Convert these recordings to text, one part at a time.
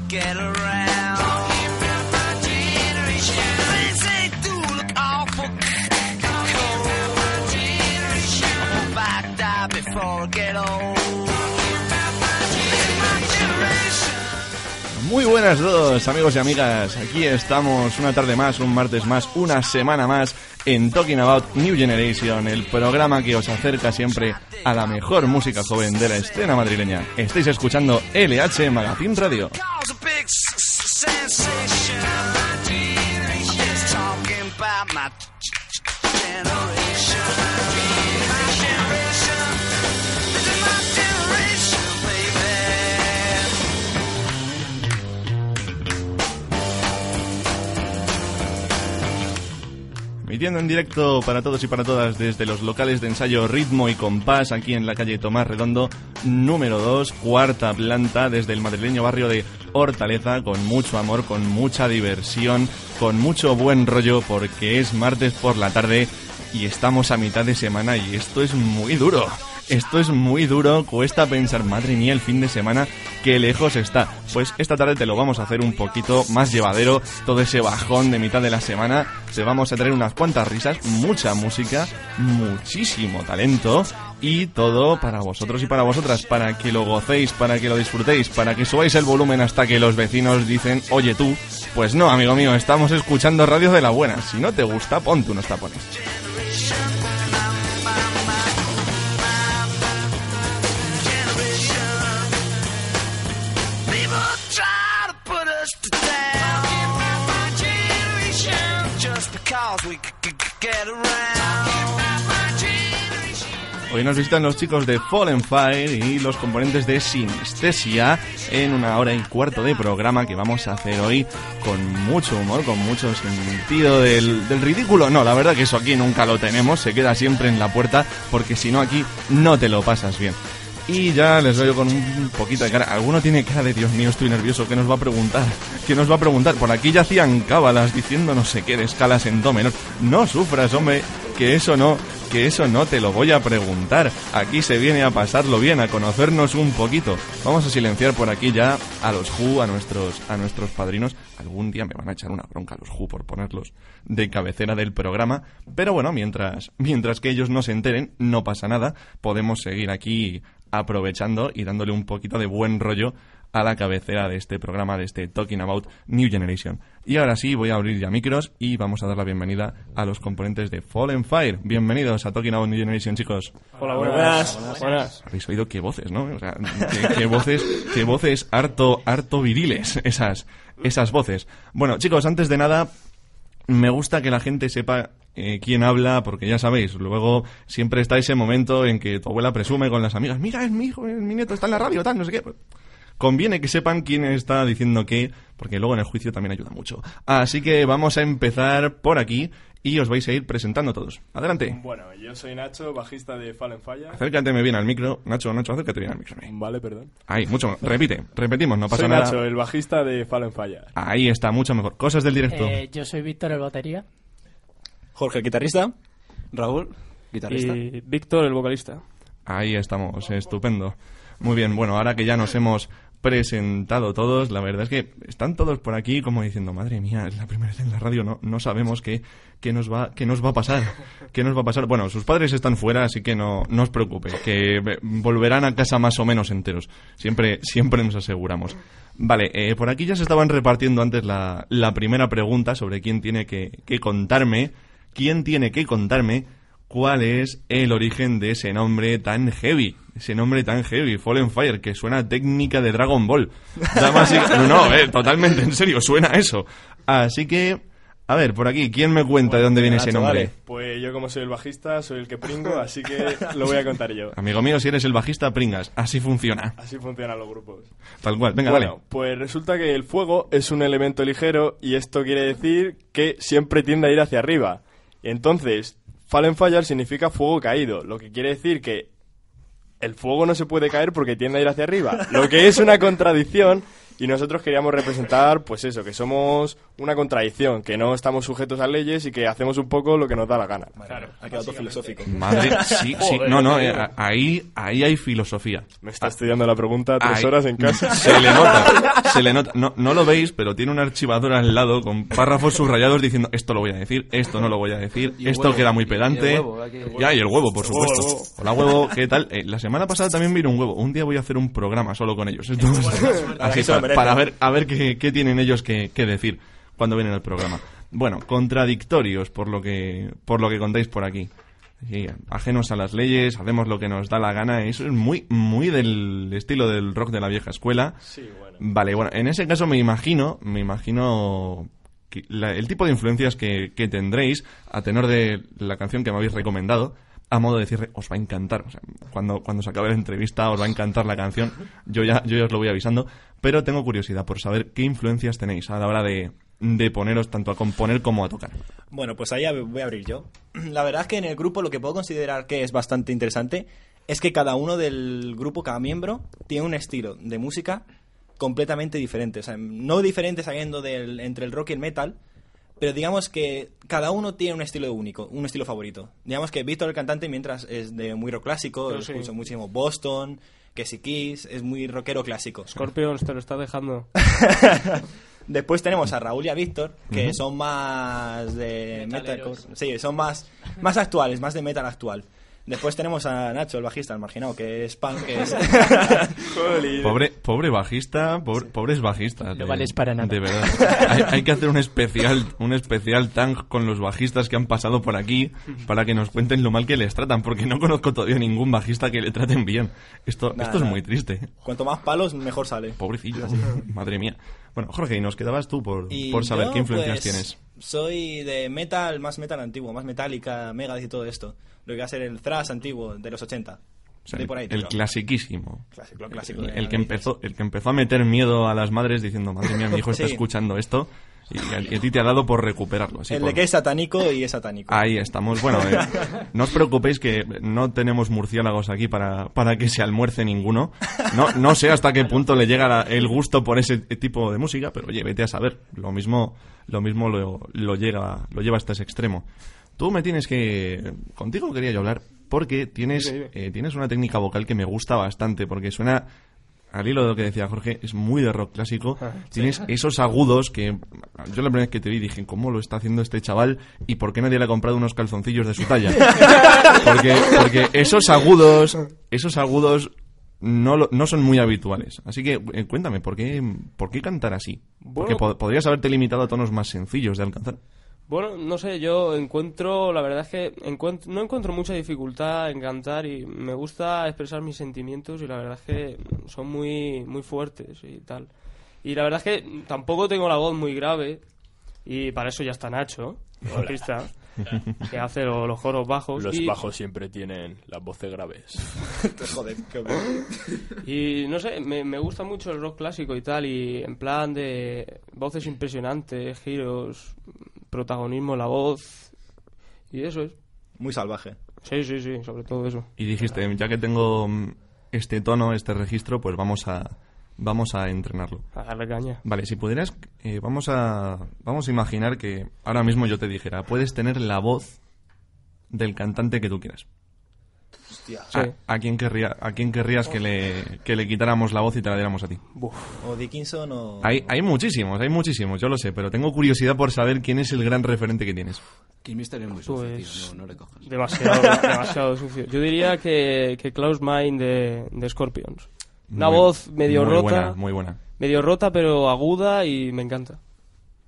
because we get around. Talking about my generation. Things they do look awful cold. I hope I die before I get old. Muy buenas a todos, amigos y amigas. Aquí estamos una tarde más, un martes más, una semana más en Talking About New Generation, el programa que os acerca siempre a la mejor música joven de la escena madrileña. Estáis escuchando LH Magazine Radio. S- sensation. Yes, talking about my Emitiendo en directo para todos y para todas desde los locales de ensayo Ritmo y Compás, aquí en la calle Tomás Redondo, número 2, cuarta planta, desde el madrileño barrio de Hortaleza, con mucho amor, con mucha diversión, con mucho buen rollo, porque es martes por la tarde y estamos a mitad de semana y esto es muy duro. Esto es muy duro, cuesta pensar, madre mía, el fin de semana, qué lejos está. Pues esta tarde te lo vamos a hacer un poquito más llevadero, todo ese bajón de mitad de la semana. Te vamos a traer unas cuantas risas, mucha música, muchísimo talento y todo para vosotros y para vosotras, para que lo gocéis, para que lo disfrutéis, para que subáis el volumen hasta que los vecinos dicen, oye tú, pues no, amigo mío, estamos escuchando radio de la buena. Si no te gusta, ponte unos tapones. Hoy nos visitan los chicos de Fallen Fire y los componentes de Sinestesia en una hora y cuarto de programa que vamos a hacer hoy con mucho humor, con mucho sentido del ridículo. No, la verdad que eso aquí nunca lo tenemos, se queda siempre en la puerta porque si no aquí no te lo pasas bien. Y ya les veo con un poquito de cara. Alguno tiene cara de Dios mío, estoy nervioso. ¿Qué nos va a preguntar? ¿Qué nos va a preguntar? Por aquí ya hacían cábalas diciendo no sé qué de escalas en do menor. No sufras, hombre, que eso no, que eso no te lo voy a preguntar. Aquí se viene a pasarlo bien, a conocernos un poquito. Vamos a silenciar por aquí ya a los Who, a nuestros, a nuestros padrinos. Algún día me van a echar una bronca los Who por ponerlos de cabecera del programa. Pero bueno, mientras, mientras que ellos no se enteren, no pasa nada. Podemos seguir aquí aprovechando y dándole un poquito de buen rollo a la cabecera de este programa, de este Talking About New Generation. Y ahora sí, voy a abrir ya micros y vamos a dar la bienvenida a los componentes de Fallen Fire. Bienvenidos a Talking About New Generation, chicos. Hola, buenas. Buenas. Habéis oído qué voces, ¿no? O sea, qué, qué voces, qué voces harto, harto viriles, esas, esas voces. Bueno, chicos, antes de nada, me gusta que la gente sepa eh, quién habla, porque ya sabéis, luego siempre está ese momento en que tu abuela presume con las amigas, mira, es mi hijo, es mi nieto, está en la radio, tal, no sé qué. Conviene que sepan quién está diciendo qué, porque luego en el juicio también ayuda mucho. Así que vamos a empezar por aquí y os vais a ir presentando todos. Adelante. Bueno, yo soy Nacho, bajista de Fallen Fire. Acércate bien al micro. Nacho, Nacho, acércate bien al micro. Vale, perdón. Ahí, mucho. Repite, repetimos, no pasa Soy nada. Nacho, el bajista de Fallen Fire. Ahí está, mucho mejor. Cosas del directo. Eh, yo soy Víctor, el batería. Jorge, guitarrista. Raúl, guitarrista. Y Víctor, el vocalista. Ahí estamos, estupendo. Muy bien, bueno, ahora que ya nos hemos presentado todos, la verdad es que están todos por aquí como diciendo, madre mía, es la primera vez en la radio, no, no sabemos qué, qué, nos va, qué nos va a pasar, qué nos va a pasar. Bueno, sus padres están fuera, así que no, no os preocupe, que eh, volverán a casa más o menos enteros. Siempre, siempre nos aseguramos. Vale, eh, por aquí ya se estaban repartiendo antes la, la primera pregunta sobre quién tiene que, que contarme, quién tiene que contarme cuál es el origen de ese nombre tan heavy. Ese nombre tan heavy, Fallen Fire, que suena a técnica de Dragon Ball. Damas y- No, no, eh, totalmente en serio, suena a eso. Así que, a ver, por aquí, ¿quién me cuenta de dónde viene ese nombre? vale. Pues yo como soy el bajista, soy el que pringo, así que lo voy a contar yo. Amigo mío, si eres el bajista, pringas. Así funciona. Así funcionan los grupos. Tal cual. Venga, bueno, dale. pues resulta que el fuego es un elemento ligero y esto quiere decir que siempre tiende a ir hacia arriba. Entonces, Fallen Fire significa fuego caído, lo que quiere decir que el fuego no se puede caer porque tiende a ir hacia arriba. Lo que es una contradicción Y nosotros queríamos representar, pues eso, que somos una contradicción, que no estamos sujetos a leyes y que hacemos un poco lo que nos da la gana. Claro, ha quedado todo filosófico. Madre, sí, sí, no, no, eh, ahí, ahí hay filosofía. Me está estudiando la pregunta tres Ahí- horas en casa. Se le nota, se le nota. No, no lo veis, pero tiene un archivador al lado con párrafos subrayados diciendo esto lo voy a decir, esto no lo voy a decir, esto huevo, queda muy y- y el pedante. huevo, que- Ya, y el huevo, por supuesto. huevo. Hola huevo, ¿qué tal? Eh, la semana pasada también vino un huevo. Un día voy a hacer un programa solo con ellos. Esto- así, para, ver, a ver qué, qué tienen ellos que, que decir cuando vienen al programa. Bueno, contradictorios por lo que, por lo que contáis por aquí. Sí, ajenos a las leyes, hacemos lo que nos da la gana. Eso es muy, muy del estilo del rock de la vieja escuela. Sí, bueno. Vale, bueno, en ese caso me imagino, me imagino que la- el tipo de influencias que, que tendréis a tenor de la canción que me habéis recomendado, a modo de decirle, os va a encantar. Cuando, cuando se acabe la entrevista os va a encantar la canción. Yo ya, yo ya os lo voy avisando. Pero tengo curiosidad por saber qué influencias tenéis a la hora de, de poneros tanto a componer como a tocar. Bueno, pues ahí voy a abrir yo. La verdad es que en el grupo lo que puedo considerar que es bastante interesante es que cada uno del grupo, cada miembro, tiene un estilo de música completamente diferente. O sea, no diferente saliendo del, entre el rock y el metal, pero digamos que cada uno tiene un estilo único, un estilo favorito. Digamos que Víctor, el cantante, mientras es de muy rock clásico, Yo sí. escucha muchísimo Boston, que si Kiss, es muy rockero clásico. Scorpions te lo está dejando. Después tenemos a Raúl y a Víctor, que son más de metalcore. Sí, son más, más actuales, más de metal actual. Después tenemos a Nacho, el bajista, el marginado, que es punk, que es... Jolín. Pobre, pobre bajista, pobre, pobres bajistas. No de- vales para nada. De verdad. hay, hay que hacer un especial, un especial tank con los bajistas que han pasado por aquí para que nos cuenten lo mal que les tratan, porque no conozco todavía ningún bajista que le traten bien. Esto, Nah, esto es muy triste. Cuanto más palos, mejor sale. Pobrecillo. Madre mía. Bueno, Jorge, y nos quedabas tú por, por saber yo, qué influencias pues, tienes. Soy de metal, más metal antiguo, más metálica, Megadeth y todo esto. Lo que va a ser el thrash antiguo de los 80. O sea, de por ahí, el clasiquísimo. Clásico, clásico El, que empezó, el que empezó a meter miedo a las madres diciendo, madre mía, mi hijo está Sí. escuchando esto. Y, a, y a ti te ha dado por recuperarlo. así el por- de que es satánico y es satánico. Ahí estamos. Bueno, eh, no os preocupéis que no tenemos murciélagos aquí para, para que se almuerce ninguno. No, no sé hasta qué punto le llega la- el gusto por ese tipo de música, pero oye, vete a saber. Lo mismo, lo mismo lo, lo llega, lo lleva hasta ese extremo. Tú me tienes que... Contigo quería yo hablar porque tienes, eh, tienes una técnica vocal que me gusta bastante porque suena... Al hilo de lo que decía Jorge, es muy de rock clásico. Ah, Tienes esos agudos que yo la primera vez que te vi dije, ¿cómo lo está haciendo este chaval? ¿Y por qué nadie le ha comprado unos calzoncillos de su talla? Porque, porque esos agudos, esos agudos no, lo- no son muy habituales. Así que eh, cuéntame, ¿por qué, ¿por qué cantar así? Porque Bueno. po- podrías haberte limitado a tonos más sencillos de alcanzar. Bueno, no sé, yo encuentro, la verdad es que encuent- no encuentro mucha dificultad en cantar y me gusta expresar mis sentimientos y la verdad es que son muy, muy fuertes y tal. Y la verdad es que tampoco tengo la voz muy grave y para eso ya está Nacho, el que hace lo- los coros bajos. Los y, bajos siempre tienen las voces graves. Joder, qué horror. Y no sé, me, me gusta mucho el rock clásico y tal, y en plan de voces impresionantes, giros, protagonismo en la voz, y eso es. Muy salvaje. Sí, sí, sí, sobre todo eso. Y dijiste, ya que tengo este tono, este registro, pues vamos a, vamos a entrenarlo. A darle caña. Vale, si pudieras, eh, vamos, a, vamos a imaginar que ahora mismo yo te dijera, puedes tener la voz del cantante que tú quieras. Hostia. Sí. ¿A, a quién querría, ¿A quién querrías que le, que le quitáramos la voz y te la diéramos a ti? O Dickinson o... Hay, hay muchísimos, hay muchísimos, yo lo sé, pero tengo curiosidad por saber quién es el gran referente que tienes. Kim Mister es muy sucio, Pues- tío. No, no le cojas. Demasiado, demasiado sucio. Yo diría que, que Klaus Meine de, de Scorpions. Una Muy- voz medio muy rota, Buena, muy buena. medio rota pero aguda y me encanta.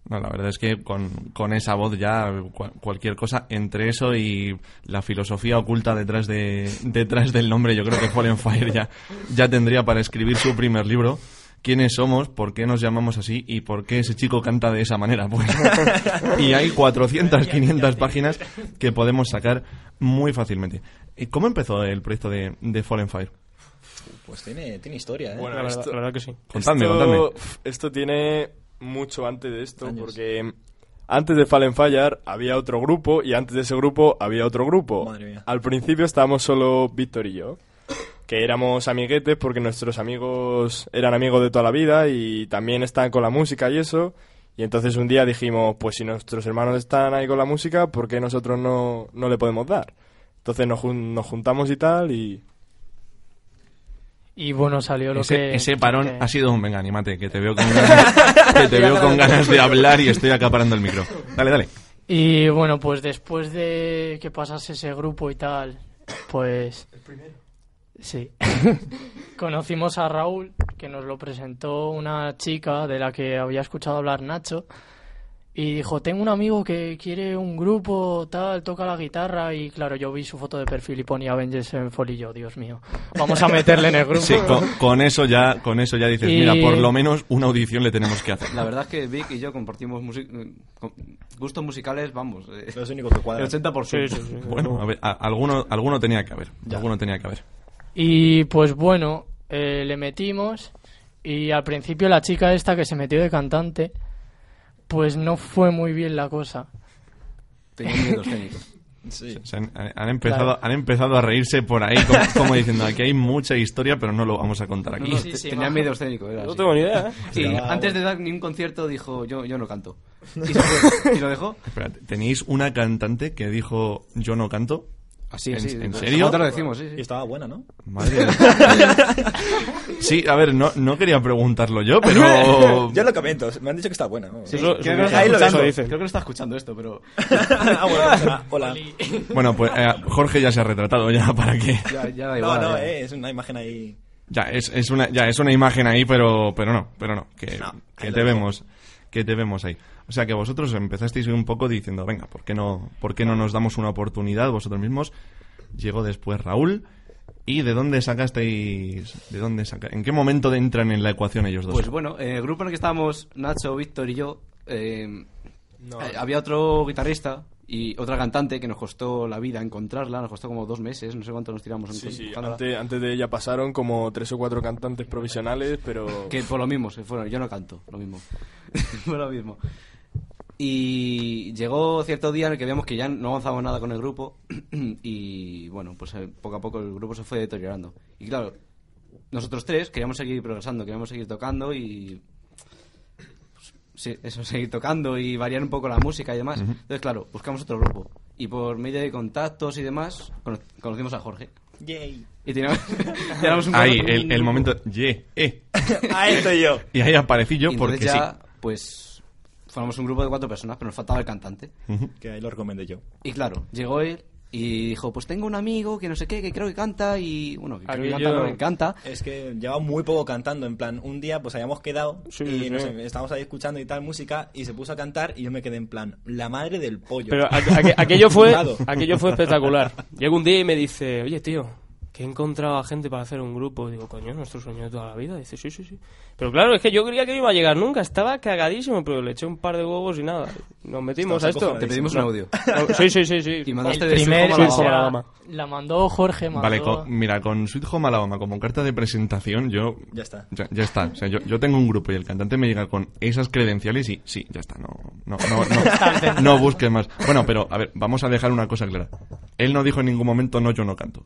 No, la verdad es que con, con esa voz ya cua- cualquier cosa entre eso y la filosofía oculta detrás de detrás del nombre, yo creo que Fallen Fire ya, ya tendría para escribir su primer libro. ¿Quiénes somos? ¿Por qué nos llamamos así? ¿Y por qué ese chico canta de esa manera? Pues, y hay 400, 500 páginas que podemos sacar muy fácilmente. ¿Y ¿Cómo empezó el proyecto de, de Fallen Fire? Pues tiene, tiene historia, ¿eh? Bueno, la, verdad, esto- la verdad que sí. Contadme, esto, contadme. Esto tiene mucho antes de esto, Años. porque antes de Fallen Fire había otro grupo y antes de ese grupo había otro grupo. Madre mía. Al principio estábamos solo Víctor y yo. que éramos amiguetes porque nuestros amigos eran amigos de toda la vida y también están con la música y eso. Y entonces un día dijimos, pues si nuestros hermanos están ahí con la música, ¿por qué nosotros no, no le podemos dar? Entonces nos, jun- nos juntamos y tal y... Y bueno, salió lo Ese, que... ese parón que- ha sido un venga, anímate, que te veo con ganas, que te veo con ganas de hablar y estoy acaparando el micro. Dale, dale. Y bueno, pues después de que pasase ese grupo y tal, pues... ¿El primero? Sí. Conocimos a Raúl, que nos lo presentó una chica de la que había escuchado hablar Nacho. Y dijo, tengo un amigo que quiere un grupo, tal, toca la guitarra. Y claro, yo vi su foto de perfil y ponía Avengers Sevenfold y yo, Dios mío, vamos a meterle en el grupo. Sí, con, con eso ya, con eso ya dices, Y- mira, por lo menos una audición le tenemos que hacer. La verdad es que Vic y yo compartimos eh, gustos musicales, vamos, eh, Los únicos que el cuadran. 80%. Sí, sí, sí. Bueno, a ver, a- alguno, alguno tenía que haber, alguno tenía que haber. Y pues bueno, eh, le metimos y al principio la chica esta que se metió de cantante, pues no fue muy bien la cosa. Tenía miedos técnicos. Sí. O sea, han, han empezado, Claro. han empezado a reírse por ahí, como, como diciendo, aquí hay mucha historia, pero no lo vamos a contar aquí. no, Sí, te- sí, tenía majo. miedos técnicos. Era No tengo ni idea, ¿eh? Sí, ah, antes de dar ni un concierto dijo, yo, yo no canto. Y, se fue. y lo dejó. Espérate, ¿tenéis una cantante que dijo, yo no canto? Así, ¿En- así. en pues, serio? te lo decimos, sí, Y estaba buena, ¿no? Madre Sí, a ver, no, no quería preguntarlo yo, pero... Yo lo comento, me han dicho que está buena. ¿no? Sí, creo, que lo lo dicen. creo que lo está escuchando esto, pero ah, bueno. Hola. Bueno, pues eh, Jorge ya se ha retratado ya para que... ya, ya da No, igual. no, ya. eh, es una imagen ahí. Ya, es, es una, ya, es una imagen ahí, pero, pero no, pero no, que, No, que te vemos, que te vemos ahí. O sea que vosotros empezasteis un poco diciendo, venga, ¿por qué no, por qué no nos damos una oportunidad vosotros mismos? Llegó después Raúl. ¿Y de dónde sacasteis, de dónde saca, en qué momento entran en la ecuación ellos dos? Pues bueno, eh, el grupo en el que estábamos, Nacho, Víctor y yo, eh, No, eh, había otro guitarrista y otra cantante que nos costó la vida encontrarla, nos costó como dos meses, no sé cuánto nos tiramos en Sí, sí, antes, antes de ella pasaron como tres o cuatro cantantes provisionales, pero... Que por lo mismo, se fueron. Yo no canto, lo mismo. Fue lo mismo. Y llegó cierto día en el que vimos que ya no avanzábamos nada con el grupo y bueno, pues eh, poco a poco el grupo se fue deteriorando. Y claro, nosotros tres queríamos seguir progresando, queríamos seguir tocando y... pues, sí, eso, seguir tocando y variar un poco la música y demás. Entonces, claro, buscamos otro grupo. Y por medio de contactos y demás, cono- conocimos a Jorge. Yay. Y teníamos, teníamos un ahí, el, el momento, ye, eh. Ahí estoy yo. Y ahí aparecí yo Y porque ya, sí. pues formamos un grupo de cuatro personas, pero nos faltaba el cantante. Que ahí lo recomendé yo. Y claro, llegó él y dijo, pues tengo un amigo que no sé qué, que creo que canta y bueno, que creo que canta, no, que canta. Es que llevaba muy poco cantando, en plan, un día pues habíamos quedado Sí, y sí. no sé, estábamos ahí escuchando y tal música y se puso a cantar y yo me quedé en plan, la madre del pollo. Pero aqu- aqu- aquello fue aquello fue espectacular. Llega un día y me dice, oye tío, que he encontrado a gente para hacer un grupo. Digo, coño, nuestro sueño de toda la vida. dice, sí, sí, sí. Pero claro, es que yo creía que no iba a llegar nunca. Estaba cagadísimo, pero le eché un par de huevos y nada. Nos metimos a esto. Te pedimos un audio. No, sí, sí, sí, sí. Y mandaste El de primer, Sweet Home Sweet Home Alabama. Alabama. la mandó Jorge, mandó... Vale, con- mira, con Sweet Home Alabama como carta de presentación, yo... Ya está. Ya, ya está. O sea, yo, yo tengo un grupo y el cantante me llega con esas credenciales y sí, ya está. No, no, no, no, no busques más. Bueno, pero a ver, vamos a dejar una cosa clara. Él no dijo en ningún momento, no, yo no canto.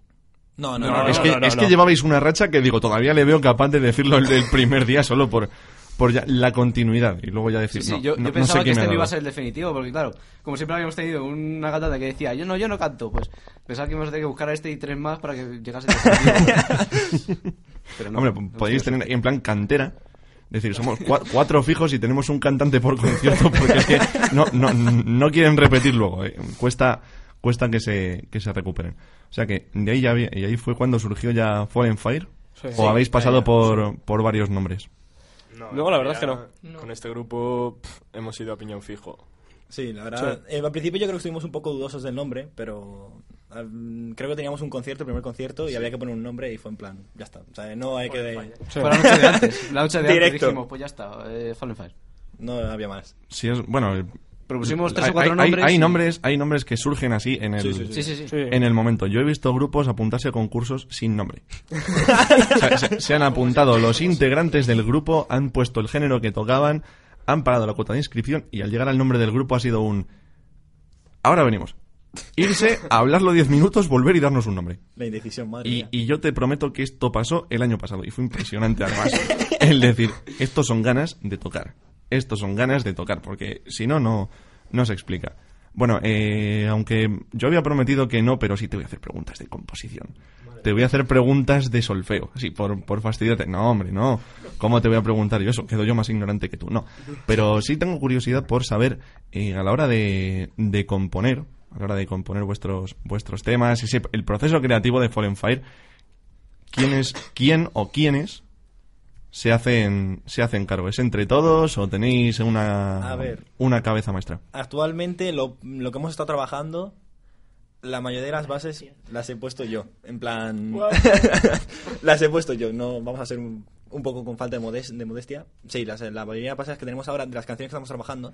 No, no, No, no. es no, que, no, no, es no. que llevabais una racha que digo, todavía le veo capaz de decirlo el del primer día solo por, por ya la continuidad y luego ya decir, Sí, sí, no, yo, no- yo no pensaba sé que este no iba a ser el definitivo, porque claro, como siempre habíamos tenido una cantante que decía, yo no, yo no canto, pues pensaba que íbamos a tener que buscar a este y tres más para que llegase el definitivo. Pero no, Hombre, podéis tener en plan cantera. Es decir, somos cua- cuatro fijos y tenemos un cantante por concierto porque es que no, no, no quieren repetir luego. eh. Cuesta, cuesta que se, que se recuperen. O sea que de ahí ya vi- y ahí fue cuando surgió ya Fallen Fire. Sí. o habéis pasado ya, por, por varios nombres. No, la verdad es que no. No. Con este grupo hemos ido a piñón fijo. Sí, la verdad. eh, al principio yo creo que estuvimos un poco dudosos del nombre, pero creo que teníamos un concierto, el primer concierto, y había que poner un nombre y fue en plan, ya está. O sea, no hay que... Sí. Fue la noche de antes. La noche de antes Directo. dijimos, pues ya está, eh, Fallen Fire. No había más. Si es, bueno, el- Propusimos tres hay, o cuatro hay- nombres. hay y- nombres, hay nombres que surgen así en el, Sí, sí, Sí, sí, sí. Sí. en el momento. Yo he visto grupos apuntarse a concursos sin nombre. O sea, se, se han apuntado los integrantes del grupo, han puesto el género que tocaban, han pagado la cuota de inscripción y al llegar al nombre del grupo ha sido un... Ahora venimos. irse, hablarlo 10 minutos, volver y darnos un nombre. La indecisión, madre Y, mía. y yo te prometo que esto pasó el año pasado y fue impresionante además. el decir, estos son ganas de tocar. Estos son ganas de tocar, porque si no, no, no se explica. Bueno, eh, aunque yo había prometido que no, pero sí te voy a hacer preguntas de composición. Te voy a hacer preguntas de solfeo, así, por, por fastidiarte. No, hombre, no. ¿Cómo te voy a preguntar yo eso? Quedo yo más ignorante que tú. No. Pero sí tengo curiosidad por saber, eh, a la hora de, de componer, a la hora de componer vuestros, vuestros temas, ese, el proceso creativo de Fallen Fire, ¿quién, es, quién o quiénes se hacen, se hacen cargo? ¿Es entre todos o tenéis una, A ver. una cabeza maestra? Actualmente lo, lo que hemos estado trabajando, la mayoría de las bases las he puesto yo. En plan... las he puesto yo. No vamos a ser un, un poco con falta de, modes- de modestia. Sí, las, la mayoría de bases que tenemos ahora, de las canciones que estamos trabajando,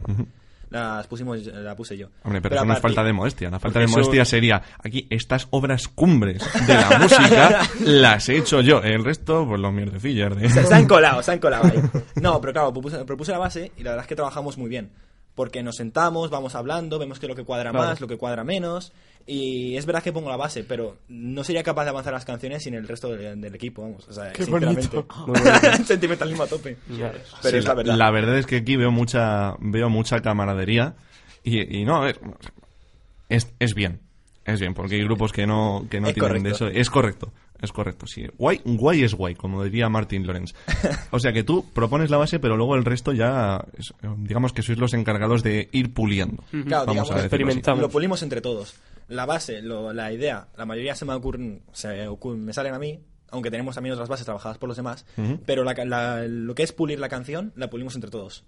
las pusimos, la puse yo. Hombre, pero, eso no es falta de modestia. La falta de eso- modestia sería, aquí, estas obras cumbres de la música las he hecho yo. El resto, pues los mierdecillas de... Se, se han colado, se han colado ahí. No, pero claro, propuse, propuse la base y la verdad es que trabajamos muy bien. Porque nos sentamos, vamos hablando, vemos que lo que cuadra Claro. más, lo que cuadra menos. Y es verdad que pongo la base, pero no sería capaz de avanzar las canciones sin el resto del, del equipo, vamos. O sea, Qué sinceramente. bonito. Sentimentalismo a tope. Pero Sí, es la verdad. La verdad es que aquí veo mucha, veo mucha camaradería y, y no, a ver, es, es bien, es bien, porque hay grupos que no, que no Es tienen de eso. Es correcto, es correcto, sí. Guay, guay es guay, como diría Martin Lorenz. O sea que tú propones la base, pero luego el resto ya, es- digamos que sois los encargados de ir puliendo. Claro, Vamos digamos, a así. experimentamos. Lo pulimos entre todos. La base, lo- la idea, la mayoría se me ocurren, se ocurren- me salen a mí, aunque tenemos también otras bases trabajadas por los demás. Pero la ca- la- lo que es pulir la canción, la pulimos entre todos.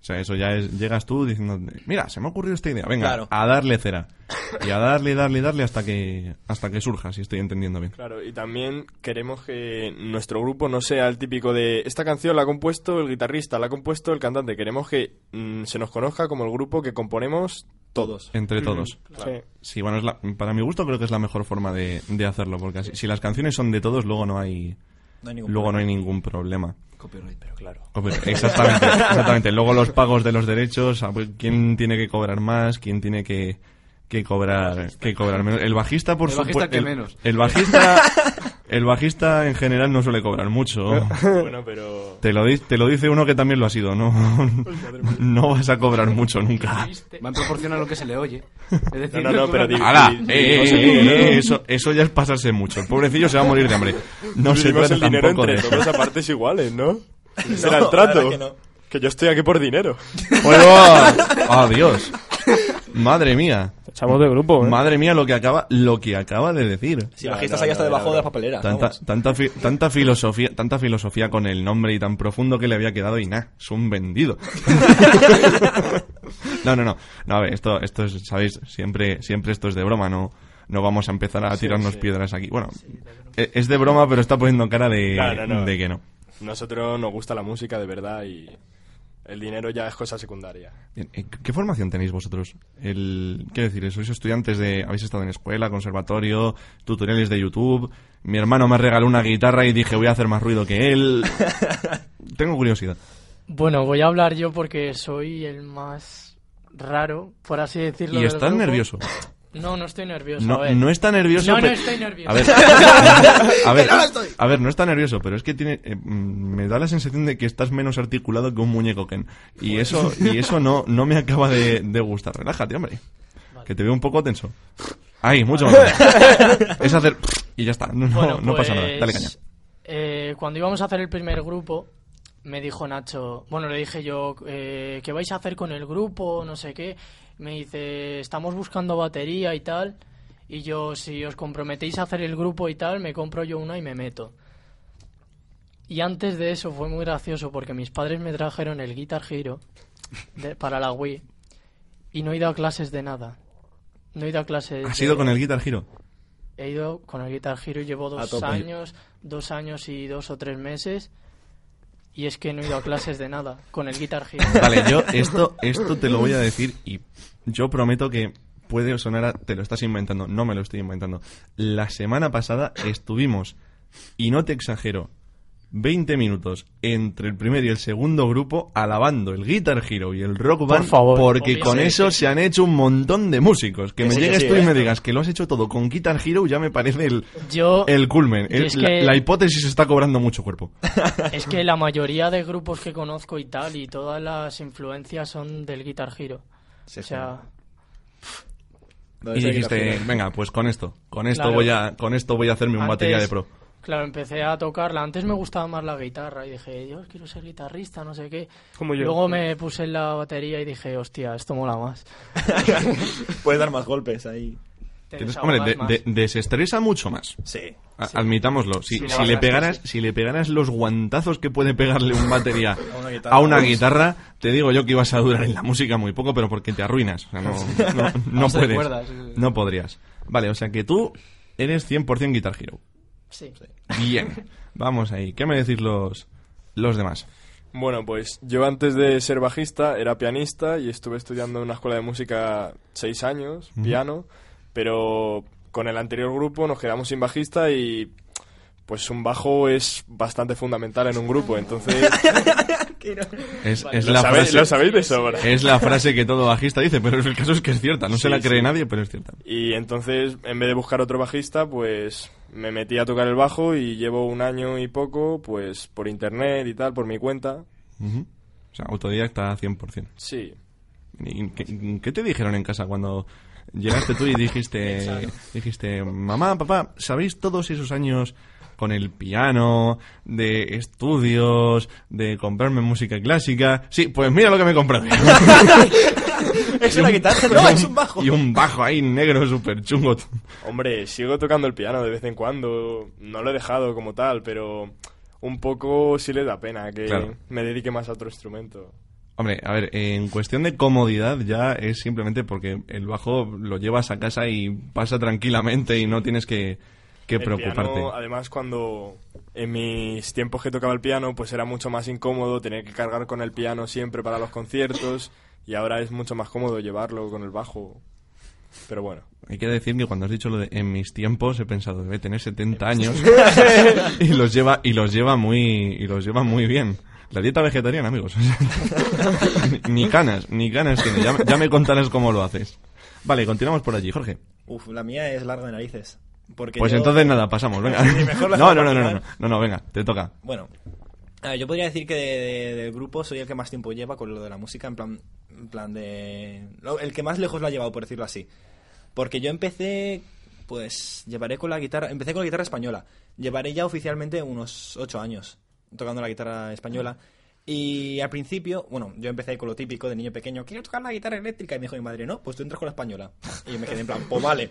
O sea, eso ya es, llegas tú diciendo, mira, se me ha ocurrido esta idea, venga, Claro. a darle cera. Y a darle, darle, darle hasta que, hasta que surja, si estoy entendiendo bien. Claro, y también queremos que nuestro grupo no sea el típico de esta canción la ha compuesto el guitarrista, la ha compuesto el cantante. Queremos que mm, se nos conozca como el grupo que componemos todos. Entre todos. Sí. Sí, bueno, es la- para mi gusto creo que es la mejor forma de, de hacerlo, porque así, si las canciones son de todos, luego no hay, No luego no hay ningún problema. Copyright. Pero claro. Hombre, Exactamente, exactamente. Luego los pagos de los derechos, a ver, quién tiene que cobrar más, quién tiene que, que cobrar, que cobrar menos. El bajista, por El bajista supuesto. que el, menos. el bajista, el bajista en general no suele cobrar mucho. bueno, pero... Te lo, di- te lo dice uno que también lo ha sido, ¿no? No vas a cobrar mucho nunca. Va en proporción a lo que se le oye. Es decir, No, no, no, pero ¡Hala! Eh, eh, eso, eso ya es pasarse mucho. El pobrecillo se va a morir de hambre. No se trata el dinero tampoco entre de... todos a partes iguales, ¿no? Era el trato. que no. Que yo estoy aquí por dinero. ¡Oh, Dios! Madre mía. Echamos de grupo, ¿eh? Madre mía lo que acaba, lo que acaba de decir. Si No, bajistas no, ahí hasta no, debajo no, de la papelera. Tanta, fi- tanta filosofía, tanta filosofía con el nombre y tan profundo que le había quedado y nada, es un vendido. no, no, no. No, a ver, esto, esto es, sabéis, siempre, siempre esto es de broma, no, no vamos a empezar a tirarnos piedras aquí. Bueno, e- es de broma, pero está poniendo cara de, No, no, no. de que no. Nosotros nos gusta la música de verdad y el dinero ya es cosa secundaria. ¿eh, ¿Qué formación tenéis vosotros? El, ¿Qué decir? ¿Sois estudiantes de... ¿Habéis estado en escuela, conservatorio, tutoriales de YouTube? Mi hermano me regaló una guitarra y dije voy a hacer más ruido que él. Tengo curiosidad. Bueno, voy a hablar yo porque soy el más raro, por así decirlo. Y estás nervioso. No, no estoy nervioso. No, a ver. no está nervioso. No, estoy nervioso. A ver, a ver, a ver, no está nervioso, pero es que tiene, eh, mm, me da la sensación de que estás menos articulado que un muñeco Ken. Y eso, y eso no, no me acaba de, de gustar. Relájate, hombre. Que te veo un poco tenso. Ay, mucho más. es hacer y ya está. No, no- Bueno, no pasa nada. pues, Dale caña. eh, cuando íbamos a hacer el primer grupo, me dijo Nacho, bueno, le dije yo, eh, ¿qué vais a hacer con el grupo? No sé qué. Me dice, estamos buscando batería y tal. Y yo, si os comprometéis a hacer el grupo y tal, me compro yo una y me meto. Y antes de eso fue muy gracioso porque mis padres me trajeron el Guitar Hero de- para la Wii y no he ido a clases de nada. No he ido a clases. ¿Has de- ido con el Guitar Hero? He ido con el Guitar Hero, llevo dos años, dos años y dos o tres meses. Y es que no he ido a clases de nada con el Guitar Hero. Vale, yo esto, esto te lo voy a decir y yo prometo que puede sonar a... Te lo estás inventando, no me lo estoy inventando. La semana pasada estuvimos, y no te exagero, 20 minutos entre el primer y el segundo grupo alabando el Guitar Hero y el Rock Band favor. porque Obvio. con Sí, eso se han hecho un montón de músicos. Que Que me sí, que llegues sí, tú y ¿eh? me digas que lo has hecho todo con Guitar Hero ya me parece el, Yo, el culmen. yo El- es la, que- la hipótesis está cobrando mucho cuerpo. es que la mayoría de grupos que conozco y tal, y todas las influencias son del Guitar Hero. Sí, o sea, ¿Dónde Y está el Guitar dijiste, venga, pues con esto, con esto Claro. voy a, con esto voy a hacerme un Antes- batería de pro. Claro, empecé a tocarla. Antes me gustaba más la guitarra y dije, yo quiero ser guitarrista, no sé qué. Como yo. Luego me puse en la batería y dije, hostia, esto mola más. Puedes dar más golpes ahí. Hombre, de- desestresa mucho más. Sí. A- Admitámoslo. Si, Sí, si la le pegaras, si le pegaras los guantazos que puede pegarle un batería A una guitarra. a una guitarra, te digo yo que ibas a durar en la música muy poco, pero porque te arruinas. O sea, no, no, puedes. cuerdas, sí, sí. No podrías. Vale, o sea que tú eres 100% Guitar Hero. Sí. Bien. Vamos ahí. ¿Qué me decís los, los demás? Bueno, pues yo antes de ser bajista era pianista y estuve estudiando en una escuela de música seis años, piano, pero con el anterior grupo nos quedamos sin bajista y pues un bajo es bastante fundamental en un grupo, entonces Es, es lo, la sabéis, frase, lo sabéis de sobra. es la frase que todo bajista dice, pero el caso es que es cierta. No se la cree sí. nadie, pero es cierta. Y entonces, en vez de buscar otro bajista, pues me metí a tocar el bajo y llevo un año y poco, pues por internet y tal, por mi cuenta. Ujú. O sea, autodidacta 100%. Sí. ¿Y ¿Qué, qué te dijeron en casa cuando llegaste tú y dijiste, dijiste, mamá, papá, ¿sabéis todos esos años con el piano, de estudios, de comprarme música clásica? Sí, pues mira lo que me he comprado. ¿Es una guitarra? No, es un bajo. Y un bajo ahí negro súper chungo. Hombre, sigo tocando el piano de vez en cuando. No lo he dejado como tal, pero un poco sí le da pena que Claro. me dedique más a otro instrumento. Hombre, a ver, en cuestión de comodidad ya es simplemente porque el bajo lo llevas a casa y pasa tranquilamente y no tienes que, que El preocuparte. piano, además, cuando en mis tiempos que tocaba el piano, pues era mucho más incómodo tener que cargar con el piano siempre para los conciertos y ahora es mucho más cómodo llevarlo con el bajo. Pero bueno. Hay que decir que cuando has dicho lo de en mis tiempos he pensado debe tener 70 años y los lleva y los lleva muy y los lleva muy bien. La dieta vegetariana, amigos. ni, ni canas, ni canas tiene. Ya, ya me contarás cómo lo haces. Vale, continuamos por allí, Jorge. Uf, la mía es larga de narices. Porque Pues yo- entonces nada, pasamos, venga. Sí, mejor la No, no, no, no, no, no, no, venga, te toca. Bueno, ver, yo podría decir que de- de- del grupo soy el que más tiempo lleva con lo de la música, en plan, en plan de... El que más lejos lo ha llevado, por decirlo así. Porque yo empecé, pues, llevaré con la guitarra... Empecé con la guitarra española. Llevaré ya oficialmente unos ocho años tocando la guitarra española. Y al principio, bueno, yo empecé con lo típico de niño pequeño, quiero tocar la guitarra eléctrica. Y me dijo mi madre, no, pues tú entras con la española. Y yo me quedé en plan, pues vale.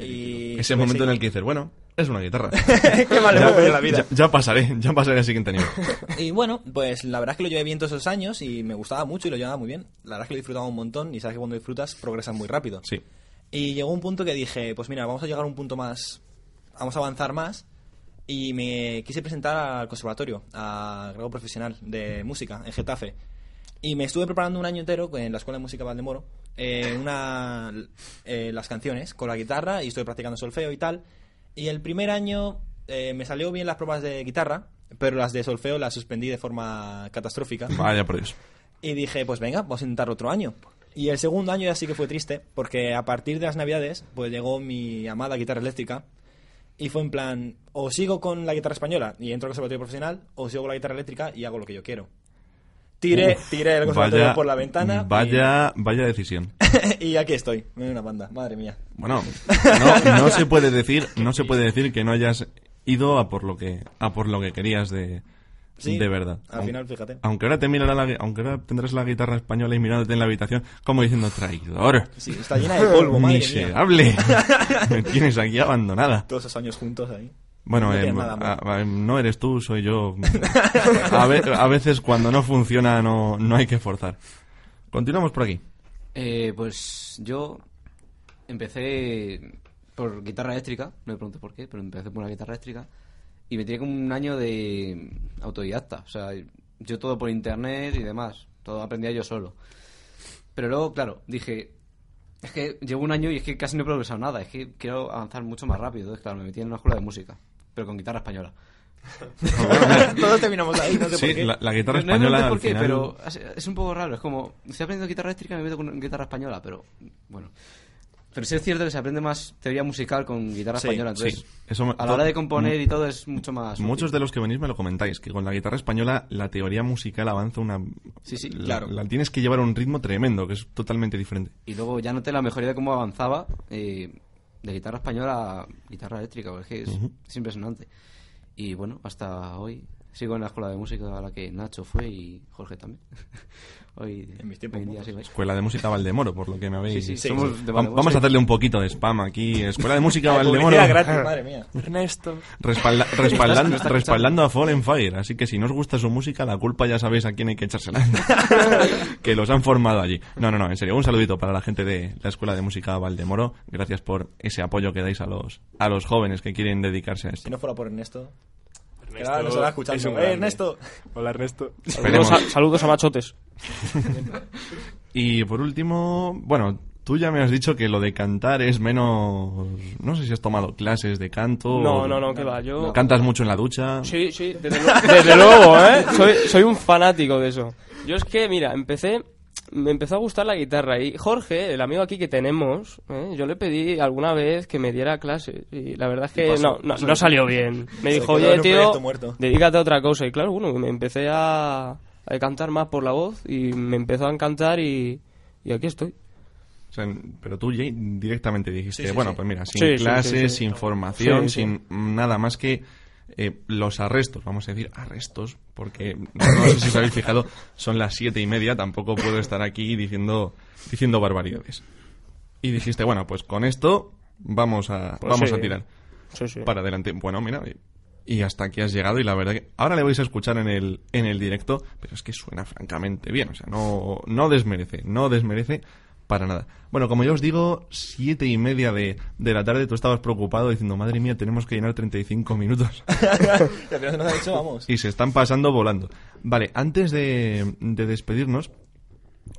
Y Ese pues momento sí. en el que dices, bueno, es una guitarra. Qué mal pedir la vida. Ya, ya pasaré, ya pasaré al siguiente nivel. Y bueno, pues la verdad es que lo llevé bien todos esos años y me gustaba mucho y lo llevaba muy bien. La verdad es que lo disfrutaba un montón y sabes que cuando disfrutas progresas muy rápido. Sí. Y llegó un punto que dije, pues mira, vamos a llegar a un punto más, vamos a avanzar más. Y me quise presentar al conservatorio, a grado profesional de música en Getafe. Y me estuve preparando un año entero en la Escuela de Música Valdemoro, eh, una, eh, las canciones con la guitarra y estoy practicando solfeo y tal. Y el primer año eh, me salió bien las pruebas de guitarra, pero las de solfeo las suspendí de forma catastrófica. Vaya por Dios. Y dije, pues venga, vamos a intentar otro año. Y el segundo año ya sí que fue triste, porque a partir de las navidades, pues llegó mi amada guitarra eléctrica. Y fue en plan, o sigo con la guitarra española y entro al conservatorio profesional, o sigo con la guitarra eléctrica y hago lo que yo quiero. Tiré, Uf, tiré el conservatorio por la ventana. Vaya, vaya decisión. Y, aquí estoy, en una banda, madre mía. Bueno, no, no se puede decir, no se puede decir que no hayas ido a por lo que, a por lo que querías de, Sí, de verdad. Al final, fíjate. Aunque ahora te mirará la, aunque ahora tendrás la guitarra española y mirándote en la habitación como diciendo traidor, Sí, está llena de polvo, madre mía. miserable, me tienes aquí abandonada. Todos esos años juntos ahí. Bueno, No eh, tienes nada, amor. a- a- no eres tú, soy yo. A, ve- a veces cuando no funciona no, no hay que forzar. Continuamos por aquí. Eh, pues yo empecé por guitarra eléctrica, no me pregunto por qué, pero empecé por una guitarra eléctrica y me tiré como un año de autodidacta, o sea, yo todo por internet y demás, todo aprendía yo solo. Pero luego, claro, dije, es que llevo un año y es que casi no he progresado nada, es que quiero avanzar mucho más rápido, entonces claro, me metí en una escuela de música, pero con guitarra española. Todos terminamos ahí, no sé Sí, por qué. la, la guitarra No española por al qué, final... pero es, un poco raro. Es como, estoy aprendiendo guitarra eléctrica y me meto con guitarra española, pero bueno. Pero sí es cierto que se aprende más teoría musical con guitarra Sí, española. Entonces, sí, eso me- a la hora de componer y todo es mucho más. útil. Muchos de los que venís me lo comentáis, que con la guitarra española la teoría musical avanza una... Sí, sí, la- claro. La, tienes que llevar a un ritmo tremendo, que es totalmente diferente. Y luego ya noté la mejoría de cómo avanzaba eh, de guitarra española a guitarra eléctrica, porque es, es impresionante. Y bueno, hasta hoy sigo en la escuela de música a la que Nacho fue y Jorge también. hoy En mis tiempos hoy en. Escuela de Música Valdemoro, por lo que me habéis... Sí, sí, Sí, somos sí. de Vamos sí. a hacerle un poquito de spam aquí. Escuela de Música Valdemoro. gratis, madre mía. Ernesto. Respalda- respaldando, respaldando a Fallen Fire. Así que si no os gusta su música, la culpa ya sabéis a quién hay que echársela. que los han formado allí. No, no, no, en serio. Un saludito para la gente de la Escuela de Música Valdemoro. Gracias por ese apoyo que dais a los, a los jóvenes que quieren dedicarse a esto. Si no fuera por Ernesto. Claro, nos estará es escuchando. un ¡Eh. Ernesto! Hola, Ernesto. Saludos a, saludos a machotes. Y por último, bueno, tú ya me has dicho que lo de cantar es menos... No sé si has tomado clases de canto. No, o- no, no, que va. Yo. ¿Cantas mucho en la ducha? Sí, sí, desde, lu- desde luego, ¿eh? Soy, soy un fanático de eso. Yo es que, mira, empecé, me empezó a gustar la guitarra y Jorge, el amigo aquí que tenemos, ¿eh? yo le pedí alguna vez que me diera clases y la verdad es que pasó? no, no, no salió bien. Me dijo, oye, tío, proyecto muerto". dedícate a otra cosa. Y claro, bueno, me empecé a, a cantar más por la voz y me empezó a encantar y, y aquí estoy. O sea, pero tú Jay, directamente dijiste, Sí, sí, bueno, sí. pues mira, sin Sí, sí, clases, sí, sí. sin formación, Sí, sí. sin nada más que eh, los arrestos, vamos a decir arrestos, porque no sé si os habéis fijado, son las siete y media, tampoco puedo estar aquí diciendo, diciendo barbaridades. Y dijiste, bueno, pues con esto vamos a, Pues vamos sí. a tirar Sí, sí. para adelante. Bueno, mira, y, y hasta aquí has llegado y la verdad que ahora le vais a escuchar en el, en el directo, pero es que suena francamente bien, o sea, no, no desmerece, no desmerece para nada. Bueno, como ya os digo, siete y media de, de la tarde, tú estabas preocupado diciendo, madre mía, tenemos que llenar 35 minutos. Y al final se nos ha dicho, vamos. y se están pasando volando. Vale, antes de, de despedirnos,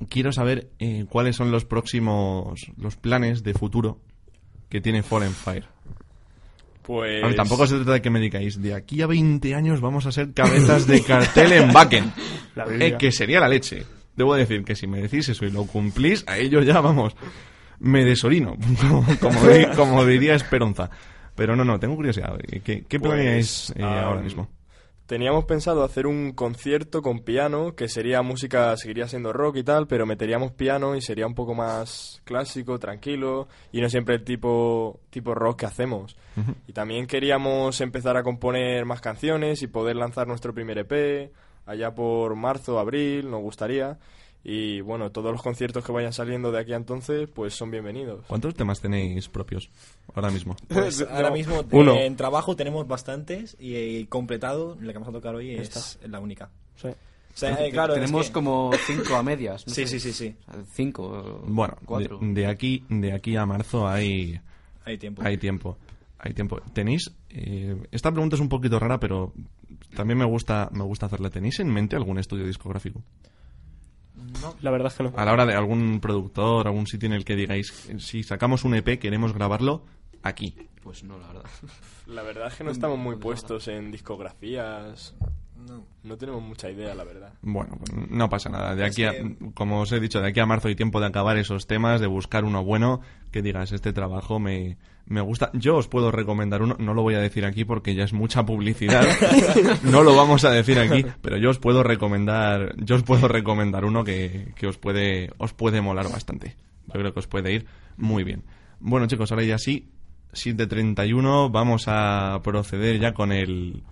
quiero saber eh, cuáles son los próximos, los planes de futuro que tiene Fallen Fire. Pues. A ver, tampoco se trata de que me digáis, de aquí a 20 años vamos a ser cabezas de cartel en Biblia. Eh, que sería la leche. Debo decir que si me decís eso y lo cumplís, a ello ya vamos. Me desorino, como, como, di- como diría Esperanza. Pero no, no, tengo curiosidad. ¿Qué, qué Pues, planeáis eh, ah, ahora mismo? Teníamos pensado hacer un concierto con piano, que sería música, seguiría siendo rock y tal, pero meteríamos piano y sería un poco más clásico, tranquilo, y no siempre el tipo, tipo rock que hacemos. Y también queríamos empezar a componer más canciones y poder lanzar nuestro primer EP allá por marzo, abril, nos gustaría. Y bueno, todos los conciertos que vayan saliendo de aquí a entonces, pues son bienvenidos. ¿Cuántos temas tenéis propios ahora mismo? Pues ahora No, mismo uno. eh, en trabajo tenemos bastantes y, y completado, la que vamos a tocar hoy es Esta. la única. Sí. O sea, eh, claro, es Tenemos que- como cinco a medias. no Sí, sé. sí, sí, sí. Cinco. Bueno, cuatro. de, de aquí, de aquí a marzo hay, Hay tiempo. hay tiempo. Hay tiempo. ¿Tenéis? Eh, esta pregunta es un poquito rara, pero también me gusta, me gusta hacerla. ¿Tenéis en mente algún estudio discográfico? La verdad es que no. A la hora de algún productor, algún sitio en el que digáis, si sacamos un EP, queremos grabarlo aquí. Pues no, la verdad. La verdad es que no estamos muy puestos en discografías. No tenemos mucha idea, la verdad. Bueno, pues no pasa nada. De aquí a, como os he dicho, de aquí a marzo hay tiempo de acabar esos temas, de buscar uno bueno, que digas, este trabajo me, me gusta. Yo os puedo recomendar uno, no lo voy a decir aquí porque ya es mucha publicidad, no lo vamos a decir aquí, pero yo os puedo recomendar, yo os puedo recomendar uno que, que os puede, os puede molar bastante. Yo creo que os puede ir muy bien. Bueno chicos, ahora ya sí, 7.31, vamos a proceder ya con el,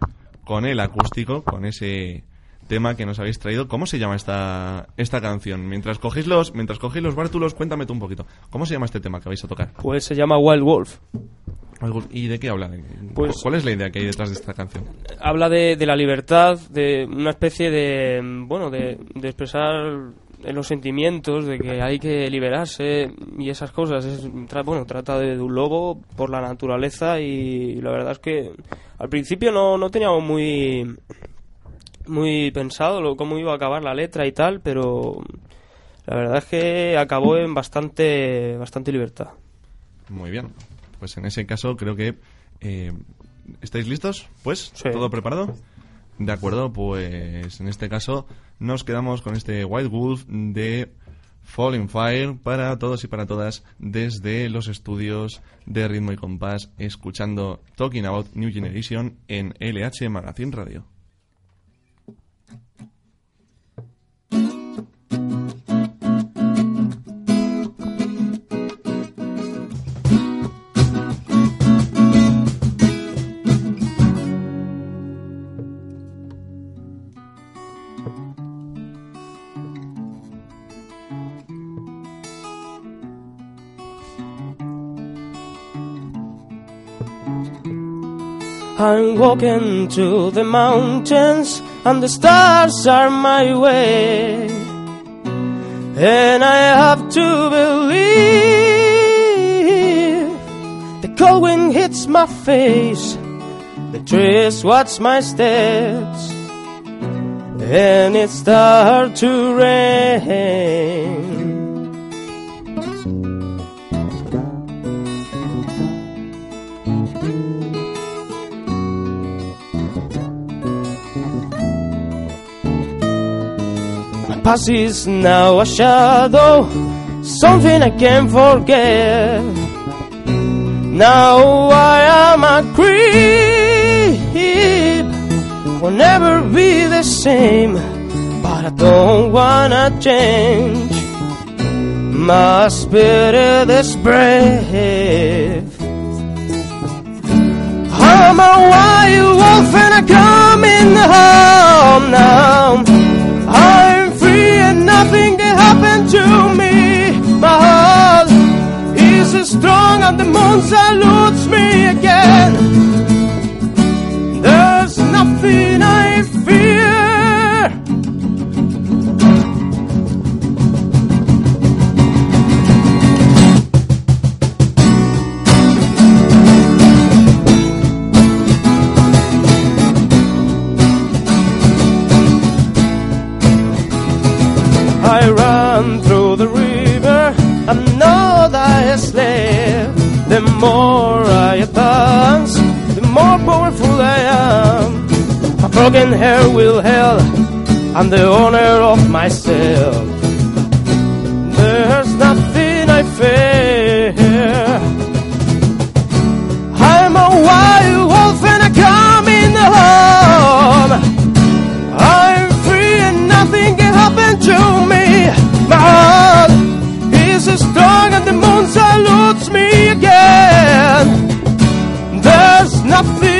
con el acústico, con ese tema que nos habéis traído. ¿Cómo se llama esta, esta canción? Mientras cogéis los, mientras cogéis los bártulos, cuéntame tú un poquito. ¿Cómo se llama este tema que vais a tocar? Pues se llama Wild Wolf. ¿Y de qué habla? Pues- ¿Cuál es la idea que hay detrás de esta canción? habla de, de la libertad, de una especie de, bueno, de, de expresar los sentimientos, de que hay que liberarse y esas cosas. Es, tra- bueno, trata de, de un lobo por la naturaleza y la verdad es que al principio no, no teníamos muy, muy pensado lo, cómo iba a acabar la letra y tal, pero la verdad es que acabó en bastante, bastante libertad. Muy bien. Pues en ese caso creo que eh, ¿Estáis listos? Pues, Sí. ¿todo preparado? De acuerdo, pues en este caso nos quedamos con este White Wolf de Falling Fire para todos y para todas desde los estudios de Ritmo y Compás, escuchando Talking About New Generation en LH Magazine Radio. Walking to the mountains and the stars are my way. And I have to believe the cold wind hits my face, the trees watch my steps, and it starts to rain. Past is now a shadow, something I can't forget. Now I am a creep, will never be the same, but I don't wanna change. My spirit is brave. I'm a wild wolf and I'm coming home now. Free and nothing can happen to me. My heart is strong and the moon salutes me again. There's nothing I fear. Broken hair will hell, I'm the owner of myself. There's nothing I fear. I'm a wild wolf and I come in the home. I'm free and nothing can happen to me. My heart is strong and the moon salutes me again. There's nothing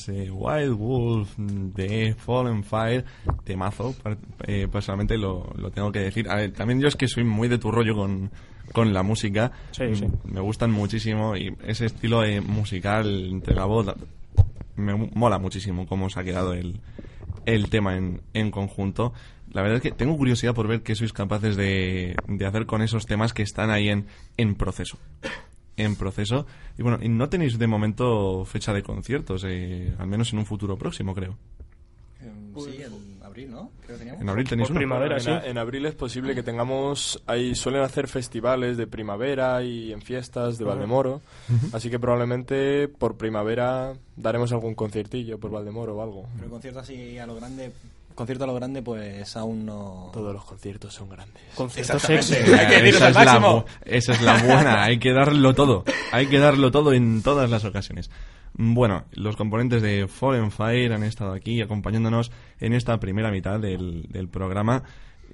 ese Wild Wolf de Fallen Fire, temazo, eh, personalmente lo, lo tengo que decir. A ver, también yo es que soy muy de tu rollo con, con la música. Sí, sí. Me gustan muchísimo y ese estilo eh, musical entre la voz me mola muchísimo cómo se ha quedado el, el tema en, en conjunto. La verdad es que tengo curiosidad por ver qué sois capaces de, de hacer con esos temas que están ahí en, en proceso. En proceso. Y bueno, y no tenéis de momento fecha de conciertos, eh, al menos en un futuro próximo, creo. sí, en abril, ¿no? Creo que teníamos. En abril tenéis Por uno. primavera, sí. en, en abril es posible que tengamos. Ahí suelen hacer festivales de primavera y en fiestas de Valdemoro. Así que probablemente por primavera daremos algún conciertillo por Valdemoro o algo. Pero concierto así a lo grande, concierto a lo grande, pues aún no. Todos los conciertos son grandes. Concierto sexy. Esa, es la, esa es la buena, hay que darlo todo. Hay que darlo todo en todas las ocasiones. Bueno, los componentes de Fallen Fire han estado aquí acompañándonos en esta primera mitad del, del programa.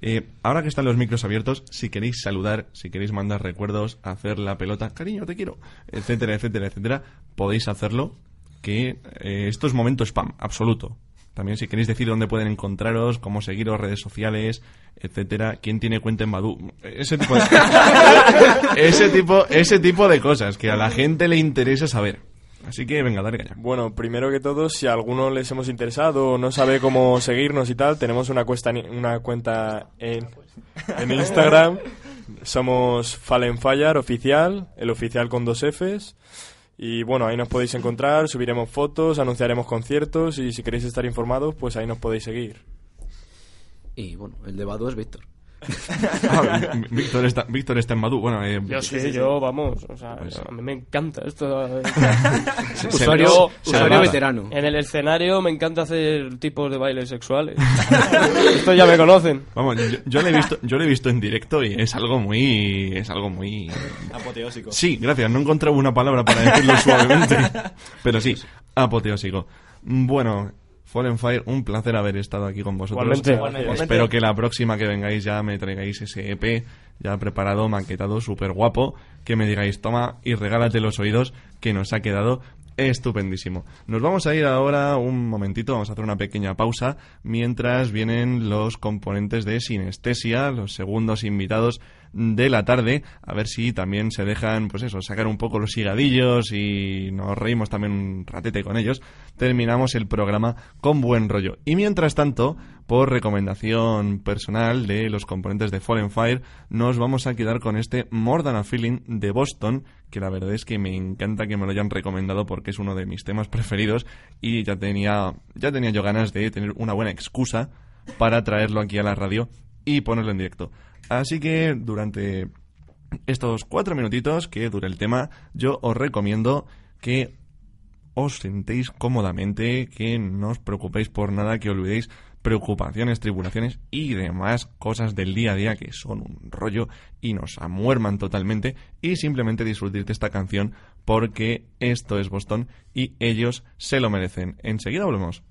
Eh, ahora que están los micros abiertos, si queréis saludar, si queréis mandar recuerdos, hacer la pelota, cariño, te quiero, etcétera, etcétera, etcétera, podéis hacerlo. Que eh, esto es momento spam, absoluto. También si queréis decir dónde pueden encontraros, cómo seguiros, redes sociales, etcétera, quién tiene cuenta en Badu, ese tipo de, ese tipo, ese tipo de cosas que a la gente le interesa saber. Así que venga, dale caña. Bueno, primero que todo, si a alguno les hemos interesado o no sabe cómo seguirnos y tal, tenemos una, cuesta, una cuenta en, en Instagram. Somos Fallen Fire oficial, el oficial con dos Fs. Y bueno, ahí nos podéis encontrar, subiremos fotos, anunciaremos conciertos y si queréis estar informados, pues ahí nos podéis seguir. Y bueno, el de es Víctor. Ah, Ví- Víctor está, Víctor está en Badu. Bueno, eh, Yo sí, yo, vamos, o sea, Pues a mí me encanta esto. se- usuario, se- veterano. En el escenario me encanta hacer tipos de bailes sexuales. Esto ya me conocen. Vamos, yo, yo lo he visto, yo lo he visto en directo y es algo muy, es algo muy. Apoteósico. Sí, gracias. No encontraba una palabra para decirlo suavemente, pero sí, apoteósico. Bueno, Fallen Fire, un placer haber estado aquí con vosotros. Igualmente. Igualmente. Espero que la próxima que vengáis ya me traigáis ese EP ya preparado, maquetado, súper guapo, que me digáis, toma y regálate los oídos, que nos ha quedado estupendísimo. Nos vamos a ir ahora un momentito, vamos a hacer una pequeña pausa, mientras vienen los componentes de Sinestesia, los segundos invitados de la tarde, a ver si también se dejan, pues eso, sacar un poco los higadillos y nos reímos también un ratete con ellos. Terminamos el programa con buen rollo. Y mientras tanto, por recomendación personal de los componentes de Fallen Fire, nos vamos a quedar con este More Than a Feeling de Boston, que la verdad es que me encanta que me lo hayan recomendado porque es uno de mis temas preferidos y ya tenía, ya tenía yo ganas de tener una buena excusa para traerlo aquí a la radio y ponerlo en directo. Así que durante estos cuatro minutitos que dura el tema, yo os recomiendo que os sentéis cómodamente, que no os preocupéis por nada, que olvidéis preocupaciones, tribulaciones y demás cosas del día a día que son un rollo y nos amuerman totalmente y simplemente disfrutir de esta canción porque esto es Boston y ellos se lo merecen. Enseguida volvemos.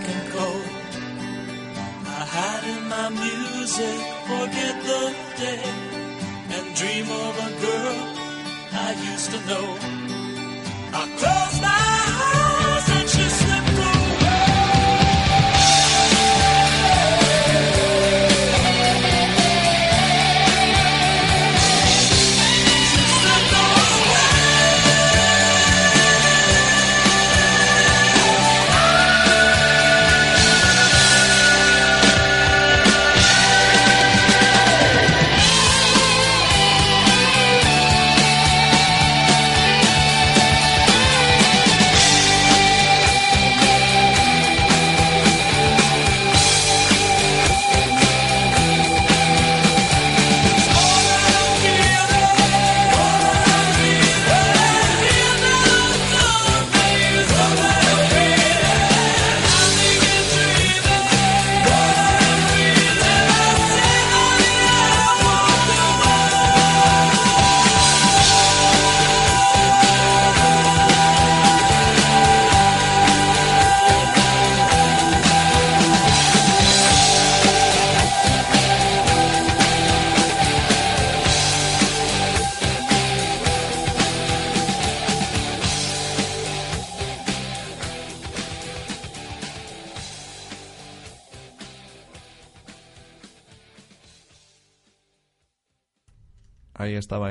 And cold. I hide in my music, forget the day, and dream of a girl I used to know. I close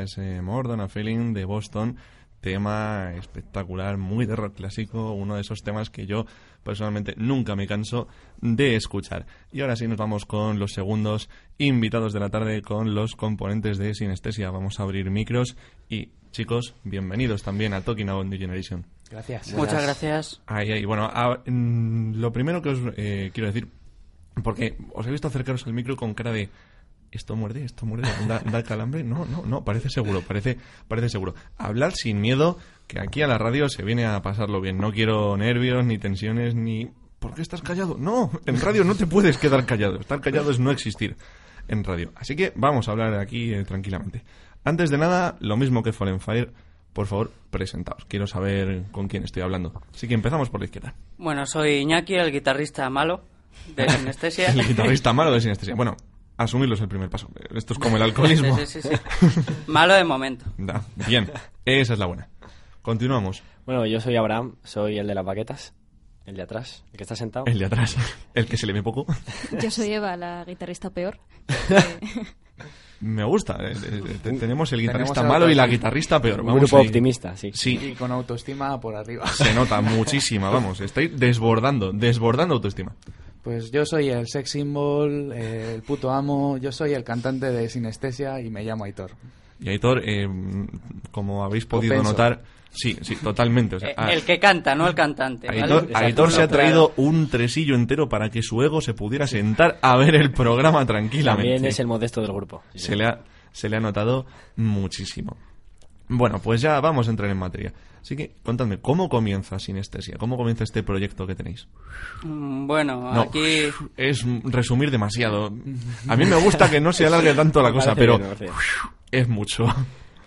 Estaba ese More Than a Feeling de Boston, tema espectacular, muy de rock clásico, uno de esos temas que yo personalmente nunca me canso de escuchar. Y ahora sí nos vamos con los segundos invitados de la tarde, con los componentes de Sinestesia. Vamos a abrir micros y chicos, bienvenidos también a Talking About New Generation. Gracias. Muchas gracias. Ahí, ahí. Bueno, a- mm, lo primero que os eh, quiero decir, porque os he visto acercaros al micro con cara de esto muerde, esto muerde, da, da calambre. No, no, no, parece seguro, parece, parece seguro. Hablar sin miedo, que aquí a la radio se viene a pasarlo bien. No quiero nervios, ni tensiones, ni. ¿Por qué estás callado? No, en radio no te puedes quedar callado. Estar callado es no existir en radio. Así que vamos a hablar aquí eh, tranquilamente. Antes de nada, lo mismo que Fallen Fire, por favor, presentaos. Quiero saber con quién estoy hablando. Así que empezamos por la izquierda. Bueno, soy Iñaki, el guitarrista malo de Sinestesia. El guitarrista malo de sinestesia. Bueno, asumirlo es el primer paso. Esto es como el alcoholismo. Sí, sí, sí. Malo de momento. Da, bien, esa es la buena. Continuamos. Bueno, yo soy Abraham, soy el de las baquetas, el de atrás, el que está sentado. El de atrás, el que se le ve poco. Yo soy Eva, la guitarrista peor. Me gusta. eh, eh, te- tenemos el guitarrista Tenemos malo y la guitarrista peor. Un grupo ahí. optimista, sí. Sí, Y con autoestima por arriba. se nota muchísima, vamos. Estáis desbordando, desbordando autoestima. Pues yo soy el sex symbol, eh, el puto amo, yo soy el cantante de Sinestesia y me llamo Aitor. Y Aitor, eh, como habéis podido notar, sí, sí, totalmente. O sea, Eh, ah, El que canta, no el cantante. Aitor, se ha traído un tresillo entero para que su ego se pudiera sentar a ver el programa tranquilamente. También es el modesto del grupo. Sí, se le ha, se le ha notado muchísimo. Bueno, pues ya vamos a entrar en materia. Así que contadme, ¿cómo comienza Sinestesia? ¿Cómo comienza este proyecto que tenéis? Mm, Bueno, No, aquí es resumir demasiado. A mí me gusta que no se alargue tanto la cosa, pero bien. es mucho.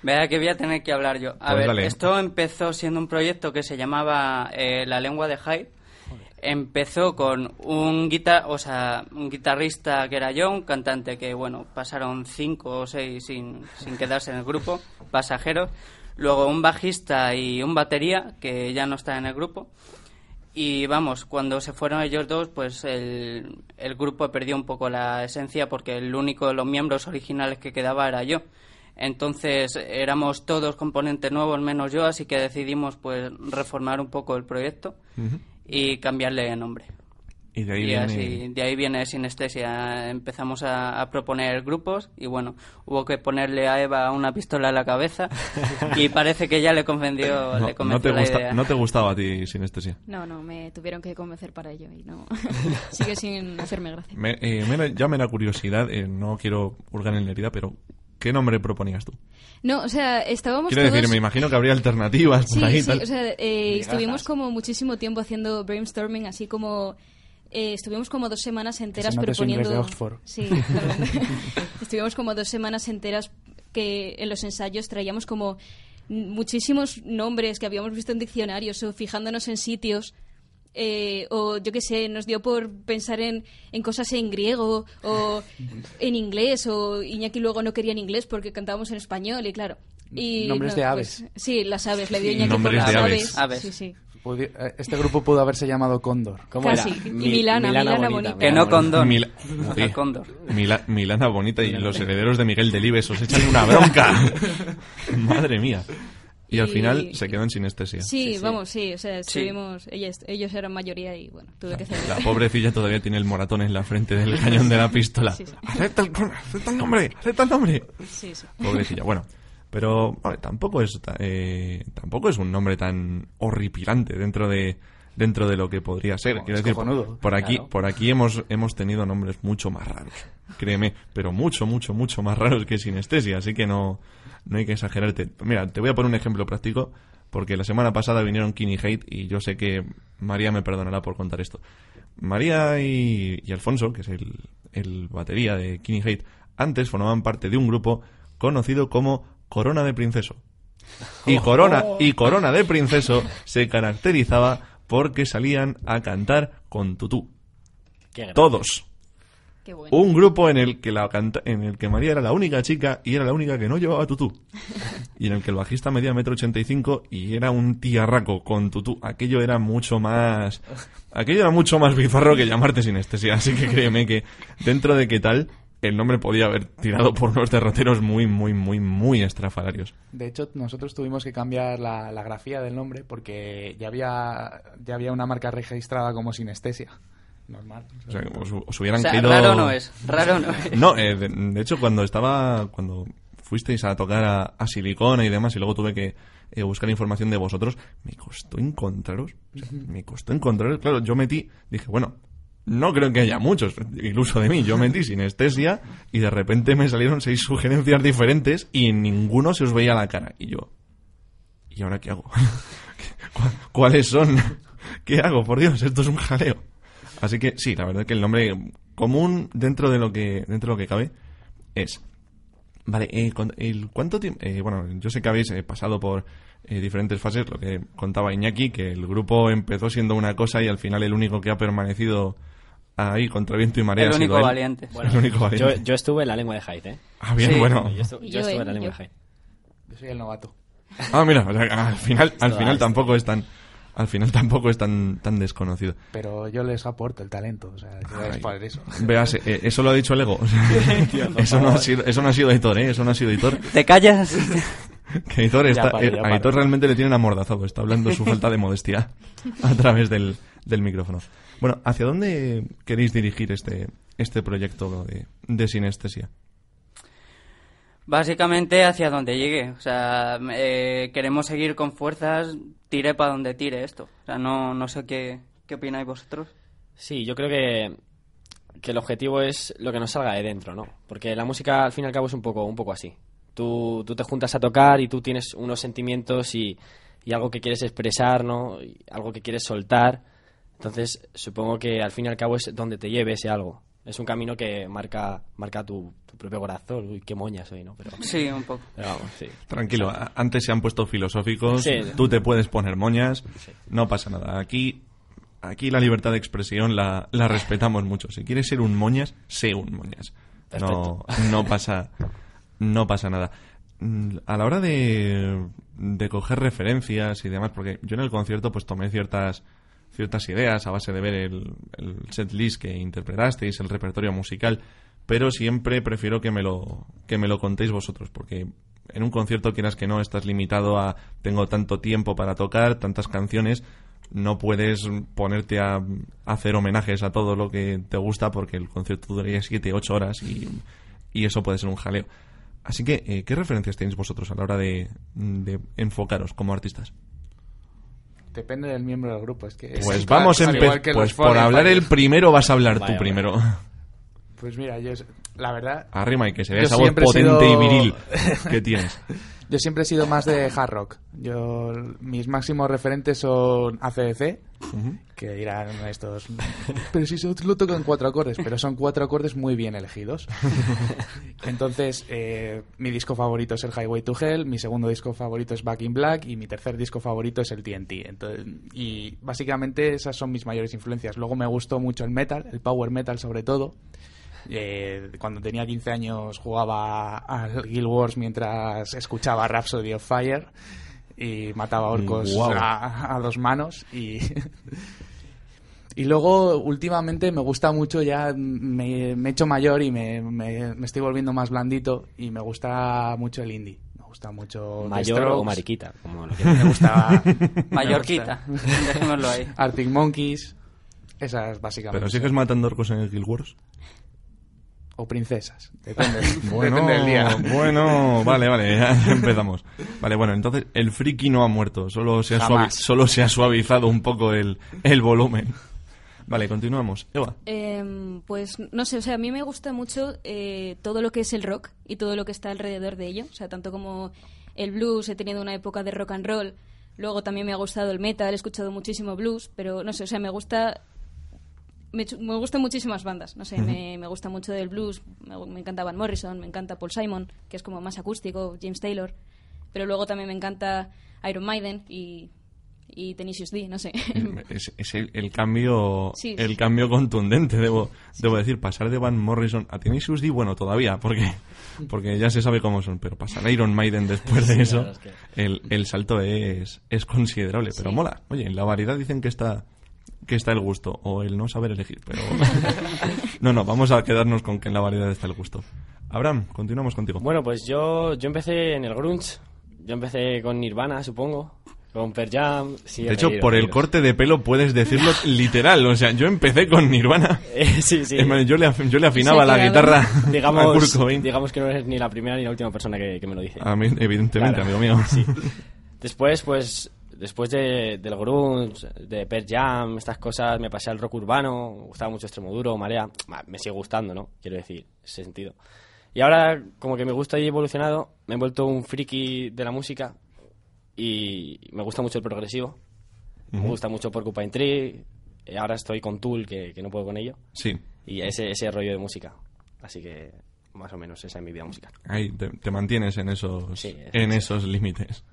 Vea que voy a tener que hablar yo. A Pues ver, dale. esto empezó siendo un proyecto que se llamaba eh, La lengua de Hyde. Empezó con un guitar, o sea, un guitarrista que era yo, un cantante que, bueno, pasaron cinco o seis sin, sin quedarse en el grupo, pasajeros. Luego un bajista y un batería que ya no está en el grupo. Y vamos, cuando se fueron ellos dos, pues el, el grupo perdió un poco la esencia porque el único de los miembros originales que quedaba era yo. Entonces éramos todos componentes nuevos menos yo, así que decidimos pues reformar un poco el proyecto y cambiarle de nombre. Y de ahí y viene... así, de ahí viene Sinestesia. Empezamos a, a proponer grupos y bueno, hubo que ponerle a Eva una pistola en la cabeza y parece que ya le convenció, No, le no convenció te la gusta- idea. no te gustaba a ti Sinestesia. No, no, me tuvieron que convencer para ello y no. Sigue sin hacerme gracia. Me, eh, me ya me da curiosidad, eh, no quiero hurgar en la herida, pero ¿qué nombre proponías tú? No, o sea, estábamos Quiero todos... decir, me imagino que habría alternativas por Sí, ahí. sí, tal. o sea, eh, estuvimos como muchísimo tiempo haciendo brainstorming, así como... eh, estuvimos como dos semanas enteras proponiendo... de Oxford. Sí, estuvimos como dos semanas enteras que en los ensayos traíamos como muchísimos nombres que habíamos visto en diccionarios o fijándonos en sitios eh, o yo qué sé, nos dio por pensar en, en cosas en griego o en inglés, o Iñaki luego no quería en inglés porque cantábamos en español, y claro. Y Nombres no, de pues, aves. sí, las aves, le dio Iñaki Nombres por de las aves. Aves. Sí, sí. Eh, Este grupo pudo haberse llamado Cóndor. ¿Cómo Casi. era? Y Mi- Milana, Milana bonita. Que no condón. Mila- No, Joder. cóndor. Mila- Milana Bonita y los herederos de Miguel Delibes os echan una bronca. Madre mía. Y al Y- final se quedó en sinestesia. Sí, vamos, sí, o sea, estuvimos, ellas- ellos eran mayoría y bueno, tuve que hacer... La pobrecilla todavía tiene el moratón en la frente del cañón de la pistola. Sí, sí. ¡Acepta el, acepta el nombre! ¡Acepta el nombre! Sí, sí. Pobrecilla. Bueno, pero vale, tampoco es eh, tampoco es un nombre tan horripilante dentro de dentro de lo que podría ser. Quiero decir, por aquí Claro. por aquí hemos hemos tenido nombres mucho más raros. Créeme, pero mucho mucho mucho más raros que sinestesia, así que no no hay que exagerarte. Mira, te voy a poner un ejemplo práctico porque la semana pasada vinieron Kini Hate y yo sé que María me perdonará por contar esto. María y, y Alfonso, que es el, el batería de Kini Hate, antes formaban parte de un grupo conocido como Corona de Princeso. Y Corona, y Corona de Princeso se caracterizaba porque salían a cantar con tutú. Todos. Qué bueno. Un grupo en el que la canta- en el que María era la única chica y era la única que no llevaba tutú. Y en el que el bajista medía metro ochenta y cinco y era un tiarraco con tutú. Aquello era mucho más aquello era mucho más bizarro que llamarte sinestesia. Así que créeme que dentro de qué tal el nombre podía haber tirado por unos derroteros muy, muy, muy, muy estrafalarios. De hecho, nosotros tuvimos que cambiar la, la grafía del nombre porque ya había, ya había una marca registrada como sinestesia. Normal. O sea, os, os hubieran O sea, caído... raro no es, raro no es. No, eh, de, de hecho, cuando estaba. Cuando fuisteis a tocar a, a Silicona y demás, y luego tuve que eh, buscar información de vosotros, me costó encontraros. o sea, me costó encontraros. Claro, yo metí. Dije, bueno, no creo que haya muchos, incluso de mí. Yo metí sinestesia y de repente me salieron seis sugerencias diferentes y en ninguno se os veía la cara. Y yo. ¿Y ahora qué hago? ¿Cu- ¿Cuáles son? ¿Qué hago? Por Dios, esto es un jaleo. Así que sí, la verdad es que el nombre común dentro de lo que dentro de lo que cabe es vale eh, el cuánto tiempo bueno yo sé que habéis eh, pasado por eh, diferentes fases lo que contaba Iñaki que el grupo empezó siendo una cosa y al final el único que ha permanecido ahí contra viento y marea El ha sido único él. valiente. el único Yo, valiente yo estuve en la lengua de Hyde, ¿eh? ah bien Sí. bueno Yo, estu- yo yo, estuve ¿eh? en la lengua Yo. de Hyde. Yo soy el novato. ah mira o sea, al final al final tampoco es tan al final tampoco es tan tan desconocido Pero yo les aporto el talento. O sea, yo Ay. por eso. Veas, eh, eso lo ha dicho el ego. O sea, eso, no ha sido, eso no ha sido Aitor, ¿eh? Eso no ha sido Aitor. ¿Te callas? Que Aitor, está, paro, ya eh, a. Aitor realmente le tienen amordazado. Está hablando su falta de modestia a través del, del micrófono. Bueno, ¿hacia dónde queréis dirigir este, este proyecto de, de sinestesia? Básicamente hacia donde llegue. O sea, eh, queremos seguir con fuerzas, tire para donde tire esto. O sea, no, no sé qué, qué opináis vosotros. Sí, yo creo que, que el objetivo es lo que nos salga de dentro, ¿no? Porque la música, al fin y al cabo, es un poco, un poco así. Tú, tú te juntas a tocar y tú tienes unos sentimientos y, y algo que quieres expresar, ¿no? Y algo que quieres soltar. Entonces, supongo que al fin y al cabo es donde te lleve ese algo. Es un camino que marca, marca tu, tu propio corazón. Uy, qué moña soy, ¿no? Pero, Sí, un poco. pero vamos, sí. Tranquilo, antes se han puesto filosóficos, Sí. tú te puedes poner moñas, no pasa nada. Aquí, aquí la libertad de expresión la, la respetamos mucho. Si quieres ser un moñas, sé un moñas. No, no pasa, no pasa nada. Mm, A la hora de, de coger referencias y demás, porque yo en el concierto pues tomé ciertas ciertas ideas a base de ver el, el set list que interpretasteis, el repertorio musical, pero siempre prefiero que me lo que me lo contéis vosotros, porque en un concierto quieras que no estás limitado a tengo tanto tiempo para tocar, tantas canciones, no puedes ponerte a, hacer homenajes a todo lo que te gusta porque el concierto duraría 7, 8 horas y, y eso puede ser un jaleo. Así que, eh, ¿qué referencias tenéis vosotros a la hora de, de enfocaros como artistas? Depende del miembro del grupo. Es que es Pues vamos a empezar. Pues por hablar el primero vas a hablar tú primero. Pues mira, yo La verdad. Arrima y que se vea esa voz potente sido- y viril que tienes. Yo siempre he sido más de hard rock. Yo, mis máximos referentes son ACDC, que dirán estos. Pero si solo lo tocan cuatro acordes, pero son cuatro acordes muy bien elegidos. Entonces, eh, mi disco favorito es el Highway to Hell, mi segundo disco favorito es Back in Black y mi tercer disco favorito es el TNT. Entonces, y básicamente esas son mis mayores influencias. Luego me gustó mucho el metal, el power metal sobre todo. Eh, cuando tenía 15 años jugaba al Guild Wars mientras escuchaba Rhapsody of Fire y mataba orcos a, a dos manos y y luego últimamente me gusta mucho ya me, me he hecho mayor y me, me- me estoy volviendo más blandito y me gusta mucho el indie me gusta mucho Mayor Strokes. o mariquita, como lo me gusta dejémoslo ahí. Arctic Monkeys esas básicamente Pero sigues matando orcos en el Guild Wars. O princesas depende, Bueno, depende del día bueno, vale, vale, ya empezamos. Vale, bueno, entonces el friki no ha muerto, solo se ha, suavi- solo se ha suavizado un poco el, el volumen. Vale, continuamos. Eva. Em, pues no sé, o sea, a mí me gusta mucho eh, todo lo que es el rock y todo lo que está alrededor de ello. O sea, tanto como el blues, he tenido una época de rock and roll. Luego también me ha gustado el metal, he escuchado muchísimo blues, pero no sé, o sea, me gusta. Me, gustan muchísimas bandas, no sé, me, me gusta mucho del blues, me, me encanta Van Morrison, me encanta Paul Simon, que es como más acústico, James Taylor, pero luego también me encanta Iron Maiden y, y Tenacious D, no sé. Es, es el, el cambio Sí. el cambio contundente, debo, debo decir. Pasar de Van Morrison a Tenacious D, bueno, todavía, porque, porque ya se sabe cómo son. Pero pasar a Iron Maiden después de eso, verdad es que- el, el salto es, es considerable. Pero Sí. mola. Oye, en la variedad dicen que está que está el gusto o el no saber elegir, pero no, no, vamos a quedarnos con que en la variedad está el gusto. Abraham, continuamos contigo. Bueno, pues yo, yo empecé en el grunge. Yo empecé con Nirvana, supongo. Con Pearl Jam. sí, de hecho, por el corte de pelo puedes decirlo literal. O sea, yo empecé con Nirvana. Eh, sí, sí. Yo le, yo le afinaba Sí, la guitarra digamos, digamos que no eres ni la primera ni la última persona que, que me lo dice. A mí, evidentemente, Claro. amigo mío. Después, pues, después de, del grunge, de Pearl Jam, estas cosas, me pasé al rock urbano, me gustaba mucho Extremo Duro, Marea, me sigue gustando, ¿no? Quiero decir, ese sentido. Y ahora, como que me gusta y he evolucionado, me he vuelto un friki de la música y me gusta mucho el progresivo, me Ujú. gusta mucho Porcupine Tree, y ahora estoy con Tool, que, que no puedo con ello, Sí, y ese, ese rollo de música. Así que, más o menos, esa es mi vida musical. ahí te, te mantienes en esos, Sí, eso en esos límites.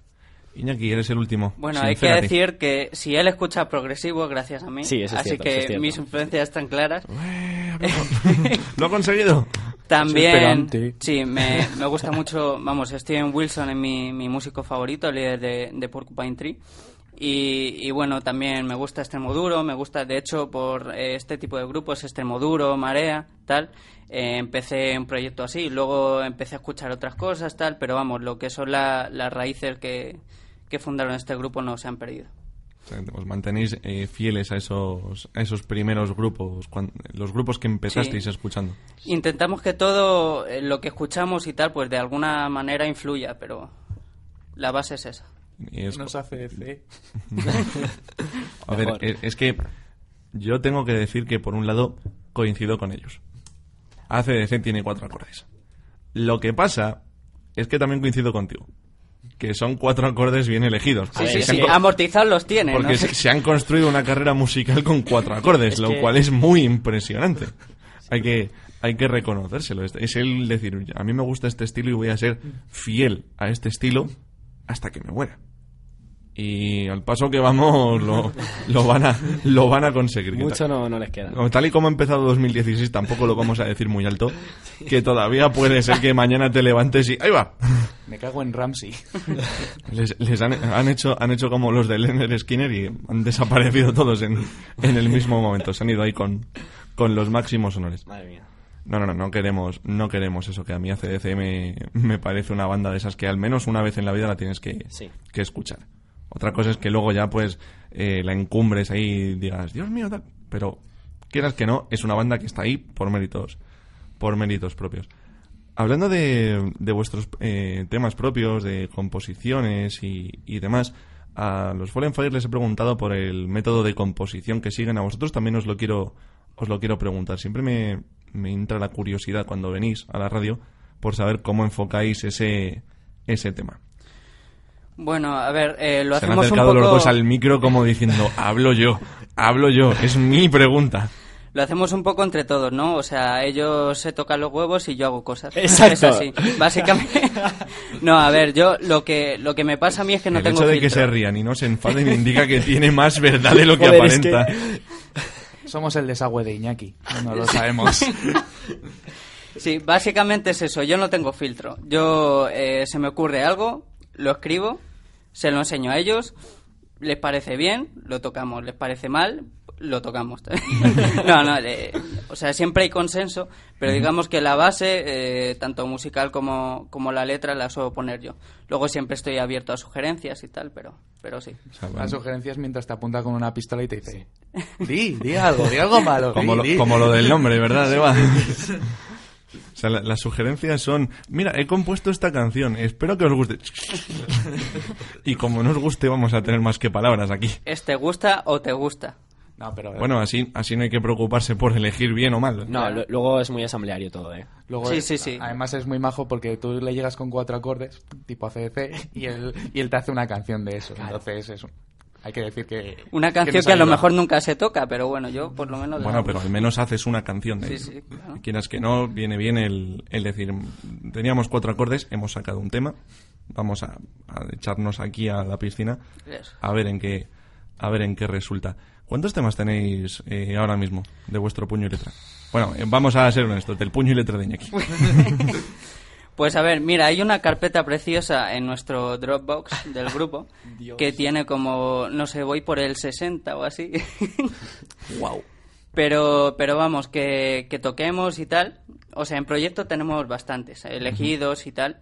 Iñaki, eres el último. Bueno, hay que decir que si él escucha progresivo, gracias a mí. Sí, eso es Así cierto, que eso es cierto. mis influencias están claras. ¿Lo ha conseguido? También, sí, me, me gusta mucho, vamos, Steven Wilson es mi, mi músico favorito, el líder de, de Porcupine Tree. Y, y bueno, también me gusta Extremoduro, me gusta, de hecho, por eh, este tipo de grupos, Extremoduro, Marea, tal, eh, empecé un proyecto así, luego empecé a escuchar otras cosas, tal, pero vamos, lo que son la- las raíces que, que fundaron este grupo no se han perdido. Os mantenéis eh, fieles a esos, a esos primeros grupos, cuan- los grupos que empezasteis Sí. escuchando. Intentamos que todo eh, lo que escuchamos y tal, pues de alguna manera influya, pero la base es esa. Y es- nos hace fe A ver, es, es que yo tengo que decir que por un lado coincido con ellos. ACDC tiene cuatro acordes. Lo que pasa es que también coincido contigo. Que son cuatro acordes bien elegidos. Sí, sí, amortizar los tiene, Porque ¿no? se, se han construido una carrera musical con cuatro acordes, Es lo que- cual es muy impresionante. Hay que, hay que reconocérselo. Es el decir, a mí me gusta este estilo y voy a ser fiel a este estilo hasta que me muera. Y al paso que vamos lo, lo van a lo van a conseguir. Mucho no, no les queda. como tal y como ha empezado 2016 tampoco lo vamos a decir muy alto que todavía puede ser que mañana te levantes y ahí va me cago en Ramsey les, les han, han hecho han hecho como los de Leonard Skinner y han desaparecido todos en, en el mismo momento se han ido ahí con, con los máximos honores Madre mía. no no no no queremos no queremos eso que a mí ACDC me, me parece una banda de esas que al menos una vez en la vida la tienes que, Sí. que escuchar otra cosa es que luego ya pues eh, la encumbres ahí y digas Dios mío tal pero quieras que no es una banda que está ahí por méritos por méritos propios. Hablando de, de vuestros eh, temas propios de composiciones y, y demás a los Fallen Fire les he preguntado por el método de composición que siguen. A vosotros también os lo quiero os lo quiero preguntar. Siempre me, me entra la curiosidad cuando venís a la radio por saber cómo enfocáis ese, ese tema. Bueno, a ver, eh, lo Se han hacemos un acercado poco... los dos al micro como diciendo, hablo yo, hablo yo, es mi pregunta. Lo hacemos un poco entre todos, ¿no? O sea, ellos se tocan los huevos y yo hago cosas. Exacto. Es así, básicamente. no, a ver, yo lo que lo que me pasa a mí es que no el tengo hecho de que filtro. se rían y no se enfaden indica que tiene más verdad de lo que Joder, es aparenta. Somos el desagüe de Iñaki, no lo sabemos. Sí, básicamente es eso. Yo no tengo filtro. Yo eh, se me ocurre algo, lo escribo, se lo enseño a ellos, les parece bien, lo tocamos, les parece mal, lo tocamos. no, no, eh, o sea, siempre hay consenso, pero digamos que la base, eh, tanto musical como, como la letra, la suelo poner yo. Luego siempre estoy abierto a sugerencias y tal, pero, pero sí. O sea, Las sugerencias mientras te apunta con una pistola y te dice: Di, di algo, di algo malo. como, di, lo, di". como lo del nombre, ¿verdad, Eva? O sea, la- las sugerencias son, mira, he compuesto esta canción, espero que os guste. y como no os guste, vamos a tener más que palabras aquí. ¿Es te gusta o te gusta? No, pero Bueno, así, así no hay que preocuparse por elegir bien o mal. No, lu- luego es muy asambleario todo, ¿eh? luego Sí, es- sí, sí. Además es muy majo porque tú le llegas con cuatro acordes, tipo ACDC, y él, y él te hace una canción de eso. Entonces es un- hay que decir que... Una canción nos que a lo mejor nunca se toca, pero bueno, yo por lo menos... Bueno, pero al menos haces una canción de Sí, eso. sí, claro. Quieras que no, viene bien el, el decir, teníamos cuatro acordes, hemos sacado un tema, vamos a, a echarnos aquí a la piscina a ver en qué, a ver en qué resulta. ¿Cuántos temas tenéis eh, ahora mismo de vuestro puño y letra? Bueno, eh, vamos a ser honestos, del puño y letra de Iñaki. Pues a ver, mira, hay una carpeta preciosa en nuestro Dropbox del grupo que tiene como, no sé, voy por el 60 o así. wow. Pero, pero vamos, que, que toquemos y tal. O sea, en proyecto tenemos bastantes, elegidos y tal.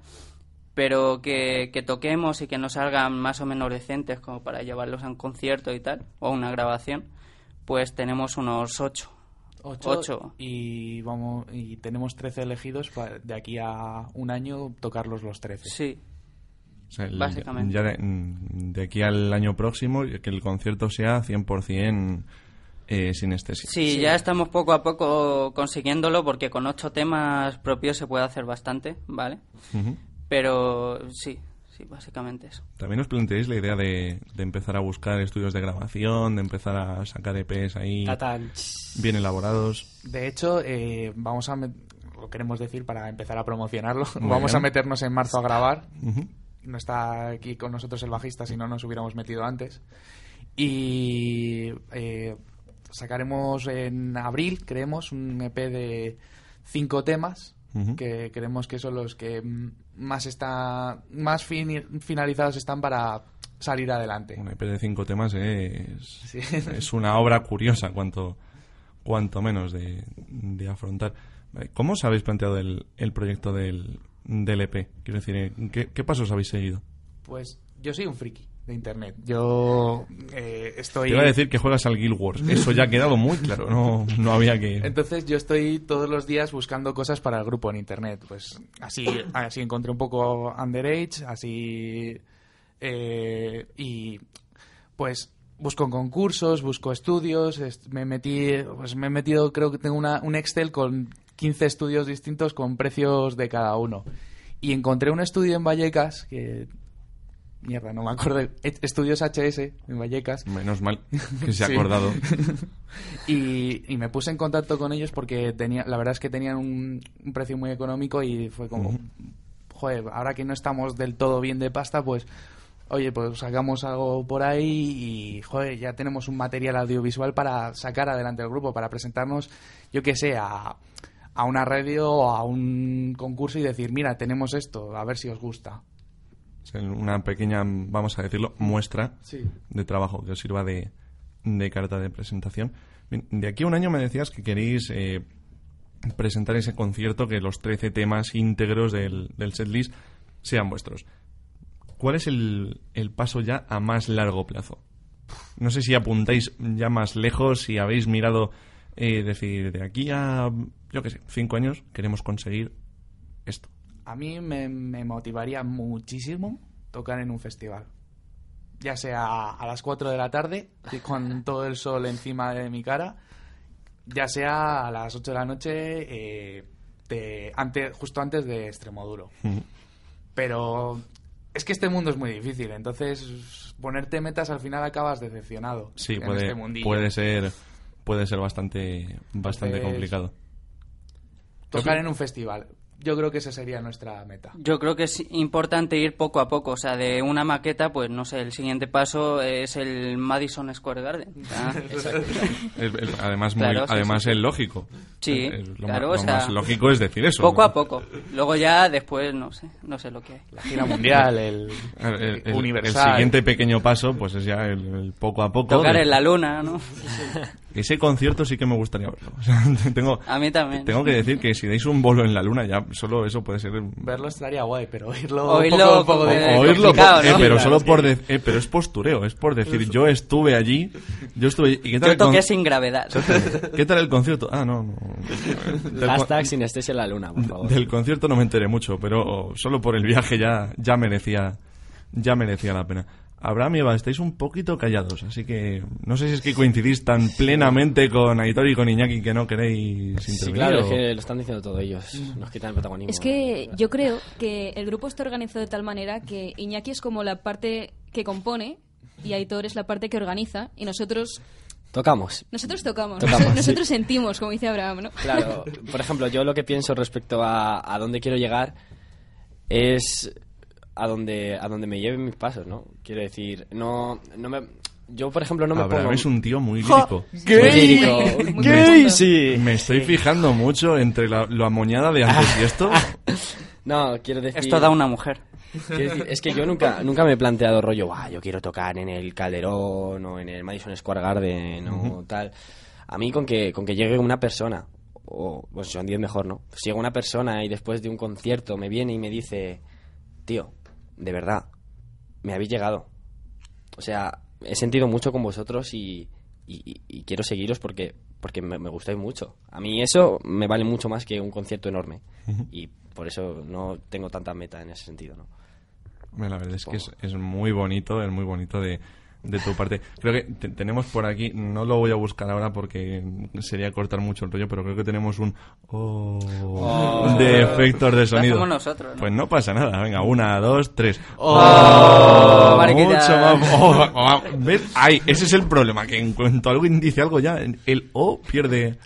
Pero que, que toquemos y que nos salgan más o menos decentes como para llevarlos a un concierto y tal, o a una grabación, pues tenemos unos ocho. Ocho, Ocho. Y, vamos, y tenemos 13 elegidos para de aquí a un año tocarlos los 13. Sí, O sea, el- Básicamente. Ya de, de aquí al año próximo, que el concierto sea 100% eh, sinestesia. Sí, ya estamos poco a poco consiguiéndolo porque con ocho temas propios se puede hacer bastante, ¿vale? Pero sí, sí, básicamente eso. También os planteáis la idea de, de empezar a buscar estudios de grabación, de empezar a sacar EPs ahí Tatán. bien elaborados. De hecho, eh, vamos a... Lo queremos decir para empezar a promocionarlo. Muy vamos bien. a meternos en marzo a grabar. No está aquí con nosotros el bajista, si no nos hubiéramos metido antes. Y eh, sacaremos en abril, creemos, un EP de cinco temas. Que creemos que son los que más está más finalizados están para salir adelante. Un EP de cinco temas es, Sí. es una obra curiosa, cuanto, cuanto menos de, de afrontar. Vale, ¿Cómo os habéis planteado el, el proyecto del, del EP? Quiero decir, ¿eh? ¿qué, qué pasos habéis seguido? Pues yo soy un friki de internet. Yo eh, estoy Te iba a decir que juegas al Guild Wars. Eso ya ha quedado muy claro. No, no había que... Entonces yo estoy todos los días buscando cosas para el grupo en internet. Pues así, así encontré un poco Underage, así eh, y pues busco concursos, busco estudios, est- me metí, pues me he metido, creo que tengo una, un Excel con 15 estudios distintos con precios de cada uno. Y encontré un estudio en Vallecas que mierda, no me acuerdo, Estudios HS en Vallecas. Menos mal que se ha acordado. y, y me puse en contacto con ellos porque tenía, la verdad es que tenían un, un precio muy económico y fue como, Ujú. joder, ahora que no estamos del todo bien de pasta, pues, oye, pues sacamos algo por ahí y, joder, ya tenemos un material audiovisual para sacar adelante el grupo, para presentarnos, yo que sé, a, a una radio o a un concurso y decir, mira, tenemos esto, a ver si os gusta. Una pequeña, vamos a decirlo, muestra Sí. de trabajo que os sirva de, de carta de presentación. De aquí a un año me decías que queréis eh, presentar ese concierto, que los 13 temas íntegros del, del setlist sean vuestros. ¿Cuál es el, el paso ya a más largo plazo? No sé si apuntáis ya más lejos, si habéis mirado, eh, decir, de aquí a, yo qué sé, cinco años queremos conseguir esto. A mí me, me motivaría muchísimo tocar en un festival. Ya sea a las 4 de la tarde, con todo el sol encima de mi cara, ya sea a las 8 de la noche, eh, de- justo antes de Extremoduro. Pero es que este mundo es muy difícil, entonces ponerte metas al final acabas decepcionado. Sí, en puede, este puede ser puede ser bastante bastante Entonces, complicado. Tocar en un festival. Yo creo que esa sería nuestra meta. Yo creo que es importante ir poco a poco, o sea, de una maqueta, pues no sé, el siguiente paso es el Madison Square Garden. Ah, Es- es- además muy, Claro, sí, además sí, es sí. lógico. Sí, Es- es lo, claro, ma- o lo sea, más lógico es decir eso. Poco a poco. Luego ya después, no sé, no sé lo que hay. La gira mundial, el, El, el- el universal. siguiente pequeño paso, pues es ya el, el poco a poco. Tocar de- en la luna, ¿no? Ese concierto sí que me gustaría verlo. O sea, tengo, A mí también. tengo que decir que si dais un bolo en la luna, ya solo eso puede ser. Verlo estaría guay, pero oírlo, Oírlo un poco, un poco como- de- oírlo, por- eh, ¿no? pero solo por de- eh, pero es postureo, es por decir yo estuve allí, yo estuve allí. ¿Y qué tal Yo el con- toqué sin gravedad. ¿Qué tal el concierto? Ah, no, no. Del, Hashtag sinestesia en la luna, por favor. del concierto no me enteré mucho, pero solo por el viaje ya, ya merecía, ya merecía la pena. Abraham y Eva, estáis un poquito callados, así que no sé si es que coincidís tan plenamente con Aitor y con Iñaki que no queréis Sí, intervenir. claro, o- es que lo están diciendo todos ellos. Nos quitan el protagonismo. Es que yo creo que el grupo está organizado de tal manera que Iñaki es como la parte que compone y Aitor es la parte que organiza y nosotros Tocamos. nosotros tocamos, Tocamos, nosotros, sí. nosotros sentimos, como dice Abraham, ¿no? Claro, por ejemplo, yo lo que pienso respecto a, a dónde quiero llegar es a donde, a donde me lleven mis pasos, ¿no? Quiero decir, no, no me... Yo, por ejemplo, no me Abraham pongo... es un tío muy lírico. Muy lírico. Muy Gay, profundo. sí. Me estoy fijando mucho entre la, lo amoñada de antes y esto. No, quiero decir... Esto da una mujer. Decir, es que yo nunca, nunca me he planteado rollo, "Buah, yo quiero tocar en el Calderón o en el Madison Square Garden o tal. A mí con que, con que llegue una persona, o pues son 10 mejor, ¿no? Si llega una persona y después de un concierto me viene y me dice, tío, de verdad, me habéis llegado. O sea, he sentido mucho con vosotros y, y- quiero seguiros porque, porque me, me gustáis mucho. A mí eso me vale mucho más que un concierto enorme. Y por eso no tengo tanta meta en ese sentido, ¿no? La verdad es que es, es muy bonito, es muy bonito de, de tu parte. Creo que te- tenemos por aquí, no lo voy a buscar ahora porque sería cortar mucho el rollo, pero creo que tenemos un oh, de efectos de sonido. hacemos nosotros, ¿no? Pues no pasa nada, venga, una, dos, tres. Oh, mariquita. mucho más. Oh, oh, ¿ves? Ay, ese es el problema, que en cuanto alguien dice algo ya, el O pierde,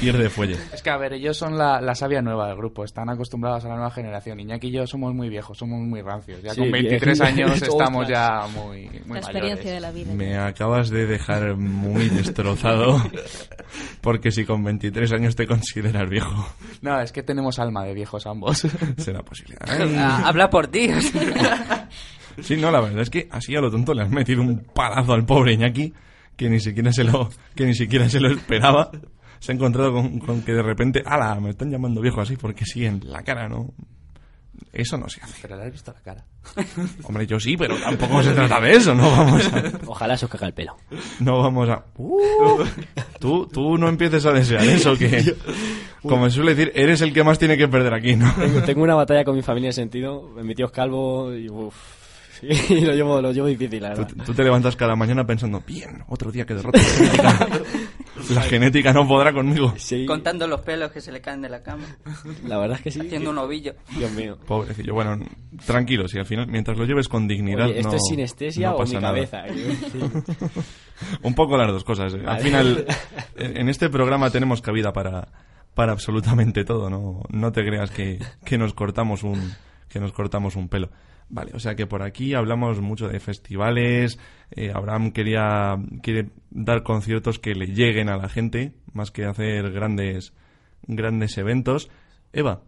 pierde fuelle. Es que, a ver, ellos son la, la savia nueva del grupo, están acostumbrados a la nueva generación. Iñaki y yo somos muy viejos, somos muy rancios. Ya Sí, con 23 bien. años estamos ya muy, muy La experiencia mayores. De la vida. Me acabas de dejar muy destrozado, porque si con 23 años te consideras viejo, No, es que tenemos alma de viejos ambos. será posible. Ah, Habla por ti. Sí, no, la verdad es que así a lo tonto le has metido un palazo al pobre Iñaki que ni siquiera se lo, que ni siquiera se lo esperaba. Se ha encontrado con, con que de repente, ala, me están llamando viejo así porque sí, en la cara, ¿no? Eso no se hace. Pero le has visto la cara. Hombre, yo sí, pero tampoco se trata de eso, no vamos a... Ojalá se os caiga el pelo. No vamos a... Uh, tú, tú no empieces a desear eso, que... Como se suele decir, eres el que más tiene que perder aquí, ¿no? Tengo, tengo una batalla con mi familia en ese sentido. Mi tío es calvo y uff. Y lo llevo, lo llevo difícil, la Tú, verdad. tú te levantas cada mañana pensando, bien, otro día que derrota la genética. La genética no podrá conmigo. Sí, Contando los pelos que se le caen de la cama. la verdad es que sí. Haciendo un ovillo. Dios mío. Pobrecillo. Bueno, tranquilo, si al final, mientras lo lleves con dignidad, Oye, ¿esto no, es sinestesia no o mi nada. cabeza? Un poco las dos cosas. eh. Al final, en en este programa tenemos cabida para, para absolutamente todo. No, no te creas que, que nos cortamos un que nos cortamos un pelo. Vale, o sea que por aquí hablamos mucho de festivales. eh, Abraham quería quiere dar conciertos que le lleguen a la gente, más que hacer grandes grandes eventos. Eva,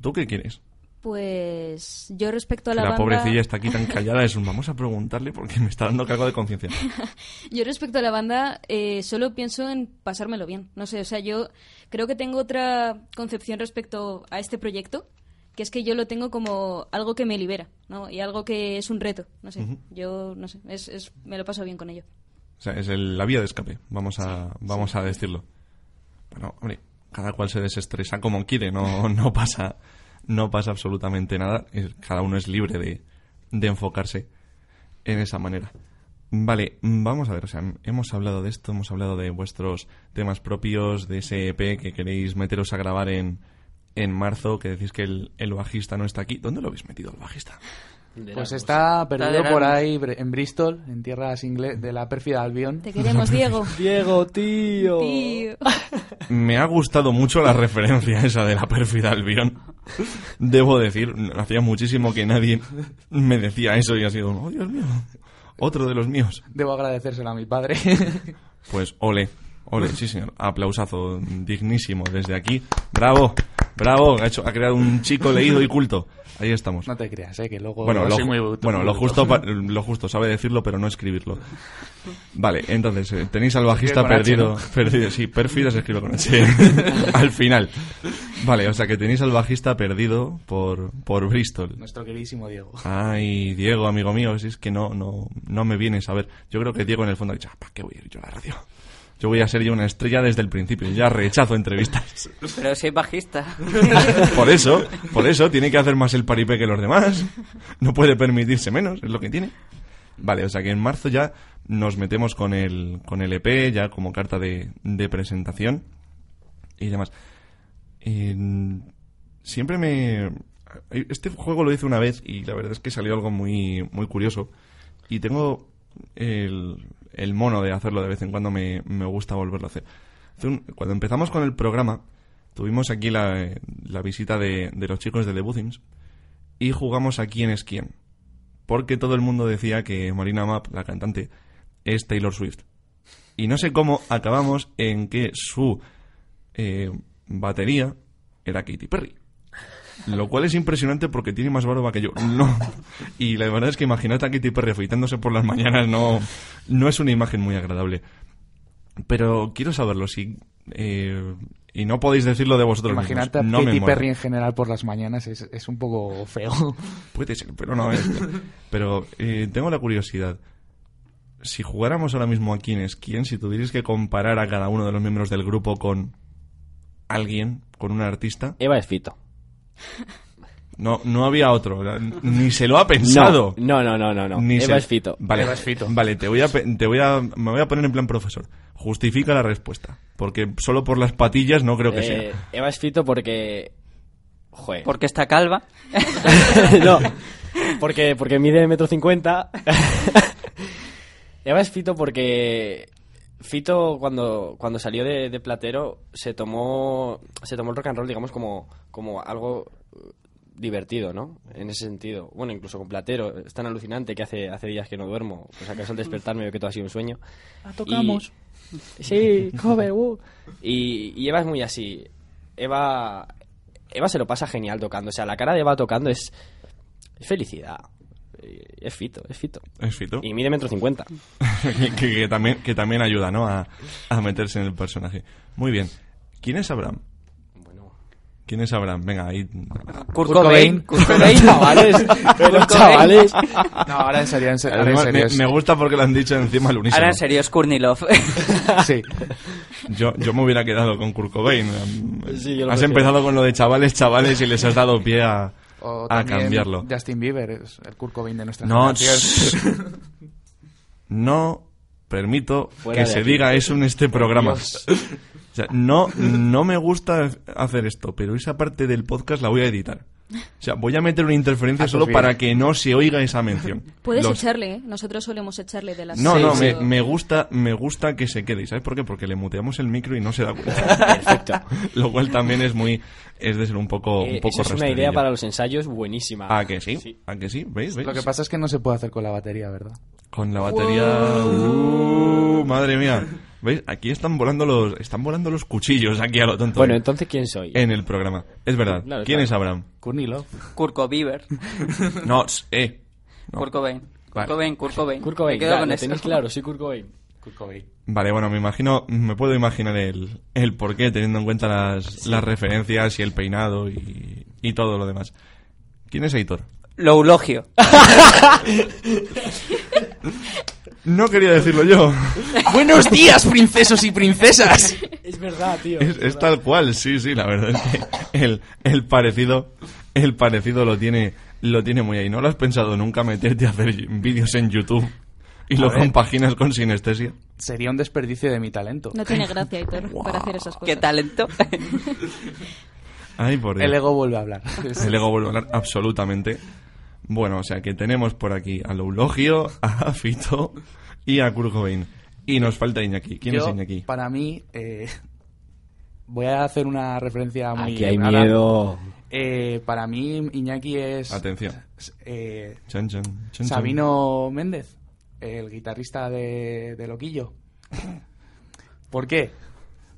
¿tú qué quieres? Pues yo respecto a la, la banda... pobrecilla está aquí tan callada, es un vamos a preguntarle porque me está dando cargo de conciencia. Yo respecto a la banda eh, solo pienso en pasármelo bien. No sé, o sea, yo creo que tengo otra concepción respecto a este proyecto, que es que yo lo tengo como algo que me libera, ¿no? Y algo que es un reto, no sé. Yo, no sé, es, es- me lo paso bien con ello. O sea, es el- la vía de escape, vamos a, vamos a decirlo. Bueno, hombre, cada cual se desestresa como quiere, no, no pasa no pasa absolutamente nada. Cada uno es libre de, de enfocarse en esa manera. Vale, vamos a ver, o sea, hemos hablado de esto, hemos hablado de vuestros temas propios, de ese EP que queréis meteros a grabar en, en marzo, que decís que el, el bajista no está aquí. ¿Dónde lo habéis metido el bajista? Pues está perdido por ahí en Bristol, en tierras inglés de la pérfida Albion. Te queremos, Diego. Diego, tío. Tío. Me ha gustado mucho la referencia esa de la pérfida Albion. Debo decir, hacía muchísimo que nadie me decía eso y ha sido, oh Dios mío, otro de los míos. Debo agradecérselo a mi padre. Pues ole, ole, sí señor, aplausazo dignísimo desde aquí. Bravo, bravo, ha, hecho, ha creado un chico leído y culto. Ahí estamos. no te creas, eh, que luego Bueno, lo, soy muy bueno lo, justo, lo justo, sabe decirlo, pero no escribirlo. Vale, entonces, eh, tenéis al bajista H, perdido. ¿no? perdido sí, pérfida se escribe con H. al final. Vale, o sea que tenéis al bajista perdido por, por Bristol. Nuestro queridísimo Diego. Ay, Diego, amigo mío, si es que no, no, no me vienes a ver. Yo creo que Diego en el fondo ha dicho, "Ah, ¿para qué voy a ir yo a la radio? Yo voy a ser yo una estrella desde el principio. Ya rechazo entrevistas. Pero soy bajista. Por eso, por eso tiene que hacer más el paripé que los demás. No puede permitirse menos, es lo que tiene. Vale, o sea que en marzo ya nos metemos con el, con el EP, ya como carta de, de presentación y demás. Eh, siempre me... Este juego lo hice una vez y la verdad es que salió algo muy, muy curioso. Y tengo el, el mono de hacerlo de vez en cuando, me, me gusta volverlo a hacer. Cuando empezamos con el programa, tuvimos aquí la, la visita de, de los chicos de The Buthins y jugamos a quién es quién. Porque todo el mundo decía que Marina Mapp, la cantante, es Taylor Swift. Y no sé cómo acabamos en que su eh, batería era Katy Perry. Lo cual es impresionante porque tiene más barba que yo. No. Y la verdad es que imaginad a Katy Perry afeitándose por las mañanas no, no es una imagen muy agradable. Pero quiero saberlo, si... eh, y no podéis decirlo de vosotros Imagínate a mismos. No me Katy mola. Perry en general por las mañanas, es, es un poco feo. Puede ser, pero no es. Pero eh, tengo la curiosidad. Si jugáramos ahora mismo a quién es quién, si tuvierais que comparar a cada uno de los miembros del grupo con alguien, con un artista, Eva es Fito. No, no había otro. Ni se lo ha pensado. No, no, no, no, no. Ni Eva se- es Fito. Vale, Eva es Fito. Vale, te voy a, te voy a, me voy a poner en plan profesor. Justifica la respuesta, porque solo por las patillas no creo que Eh, sea. Eva es Fito porque... Joder. Porque está calva. no, porque, porque mide metro cincuenta. Eva es Fito porque Fito cuando, cuando salió de, de Platero se tomó se tomó el rock and roll digamos como, como algo eh, divertido, ¿no? En ese sentido. Bueno, incluso con Platero. Es tan alucinante que hace, hace días que no duermo. Pues acaso al despertarme veo que todo ha sido un sueño. tocamos. Y- Sí, cover, uh. Y, y Eva es muy así. Eva, Eva se lo pasa genial tocando. O sea, la cara de Eva tocando es, es felicidad. Es fito, es fito. Es Fito. Y mide metro cincuenta. que, que- que también, que también ayuda, ¿no? A, a meterse en el personaje. Muy bien. ¿Quién es Abraham? ¿Quién es Abraham? Venga, ahí. Kurt Cobain. Kurt Cobain. chavales, pero chavales. No, ahora en serio, en serio. ahora en serio, me, es- me gusta porque lo han dicho encima al unísono. Ahora en serio, es Kurnilov. Sí. Yo, yo me hubiera quedado con Kurt Cobain. Sí, yo lo has empezado con lo de chavales, chavales y les has dado pie a, O a también cambiarlo. Justin Bieber, es el Kurt Cobain de nuestra No, generación. no permito Fuera que se aquí. diga eso en este programa. Dios. O sea, no, no me gusta hacer esto, pero esa parte del podcast la voy a editar. O sea, voy a meter una interferencia Ah, pues solo bien. para que no se oiga esa mención. Puedes Los- echarle, ¿eh? Nosotros solemos echarle de las No, no, seis me, o- me gusta, me gusta que se quede. ¿Y ¿Sabes por qué? Porque le muteamos el micro y no se da cuenta. Perfecto. Lo cual también es muy, es de ser un poco, Eh, un poco eso es una idea para los ensayos buenísima. ¿A que sí? ¿A que sí? ¿Veis? ¿Veis? Lo que pasa es que no se puede hacer con la batería, ¿verdad? Con la batería. Uh, madre mía. ¿Veis? Aquí están volando los, están volando los cuchillos aquí a lo tonto. Bueno, entonces, ¿quién soy? en el programa. Es verdad. Claro, ¿Quién claro. es Abraham? Kurnilov. Kurt Bieber. No, eh. No. Kurt Cobain. Vale. Kurt Cobain, Kurt Cobain. Kurt Cobain, Me quedo ya, con lo eso. tenéis claro, sí, Kurt Cobain. Kurt Cobain. Vale, bueno, me imagino, me puedo imaginar el, el porqué teniendo en cuenta las, las referencias y el peinado y, y todo lo demás. ¿Quién es Aitor? Lo eulogio. No quería decirlo yo. ¡Buenos días, princesos y princesas! Es verdad, tío. Es, es tal cual, sí, sí, la verdad es que el, el parecido, el parecido lo tiene, lo tiene muy ahí. ¿No lo has pensado nunca meterte a hacer vídeos en YouTube y A lo ver. compaginas con sinestesia. Sería un desperdicio de mi talento. No tiene gracia, Hitor, para hacer esas cosas. ¿Qué talento? Ay, por Dios. El ego vuelve a hablar. El ego vuelve a hablar absolutamente. Bueno, o sea que tenemos por aquí a Loulogio, a Fito y a Kurt Cobain. Y nos falta Iñaki. ¿Quién Yo, es Iñaki? Para mí, eh, voy a hacer una referencia muy... Aquí hay rara. miedo. Eh, para mí, Iñaki es... Atención. eh, Chan, chan, chan, chan. Sabino Méndez, el guitarrista de, de Loquillo. ¿Por qué?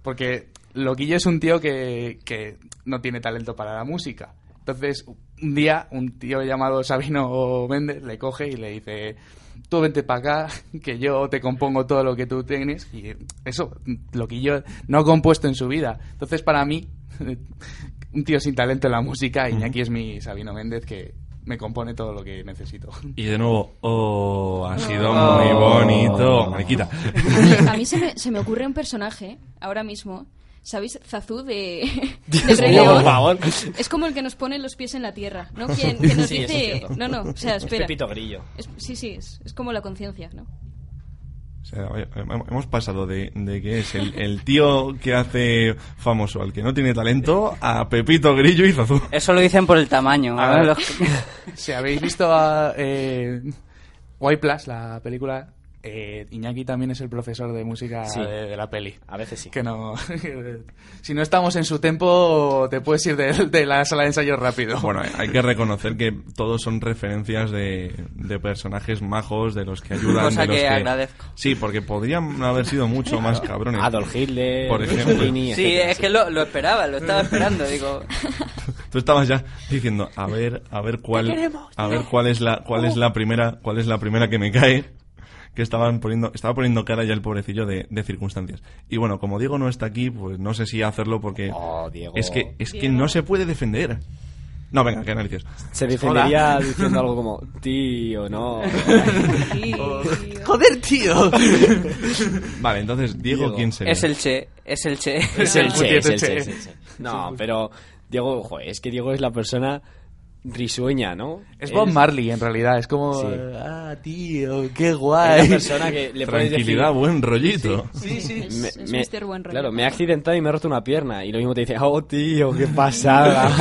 Porque Loquillo es un tío que, que no tiene talento para la música. Entonces, un día, un tío llamado Sabino Méndez le coge y le dice: Tú vente para acá, que yo te compongo todo lo que tú tienes. Y eso, Loquillo no ha compuesto en su vida. Entonces, para mí, un tío sin talento en la música, Iñaki es mi Sabino Méndez que me compone todo lo que necesito. Y de nuevo, oh, ha sido Oh. muy bonito. Mariquita. A mí se me, se me ocurre un personaje ahora mismo. ¿Sabéis? Zazú de, Dios del Rey León. por favor. Es como el que nos pone los pies en la tierra, ¿no? Quien, que nos Sí, eso es dice... cierto. no, no, o sea, Es espera. Pepito Grillo. Es- sí, sí, es, es como la conciencia, ¿no? O sea, hemos pasado de, de que es el, el tío que hace famoso al que no tiene talento a Pepito Grillo y Zazú. Eso lo dicen por el tamaño. A ver, Los- si habéis visto a, eh, White Plus, la película, eh, Iñaki también es el profesor de música Sí. de, de la peli. A veces sí. Que no, si no estamos en su tempo, te puedes ir de, de la sala de ensayo rápido. Bueno, hay que reconocer que todos son referencias de, de personajes majos, de los que ayudan. Cosa de los que agradezco. Sí, porque podrían haber sido mucho más cabrones. Adolf Hitler, por ejemplo. Mussolini, Sí, es que lo, lo esperaba, lo estaba esperando. Digo, Tú estabas ya diciendo, a ver, a ver cuál, a ver cuál es la, cuál es la primera, cuál es la primera que me cae. Que estaban poniendo, estaba poniendo cara ya el pobrecillo de, de circunstancias. Y bueno, como Diego no está aquí, pues no sé si hacerlo porque Oh, Diego. es que, es que no se puede defender. No, venga, que analices. Se defendería diciendo algo como, tío, no. Joder, tío. Vale, entonces, Diego, Diego. ¿quién sería? es el Che, es el Che. Es el Che, es el Che. Che, es el Che. No, pero Diego, joder, es que Diego es la persona risueña, ¿no? Es Bob Marley, en realidad. Es como, Sí. ah, tío, qué Es guay. la persona que le puedes decir... Tranquilidad, buen rollito. Sí, sí. Es, Me- es me- Mr. Buen Rollo. Claro, me he accidentado y me he roto una pierna. Y lo mismo te dice, oh, tío, qué pasada.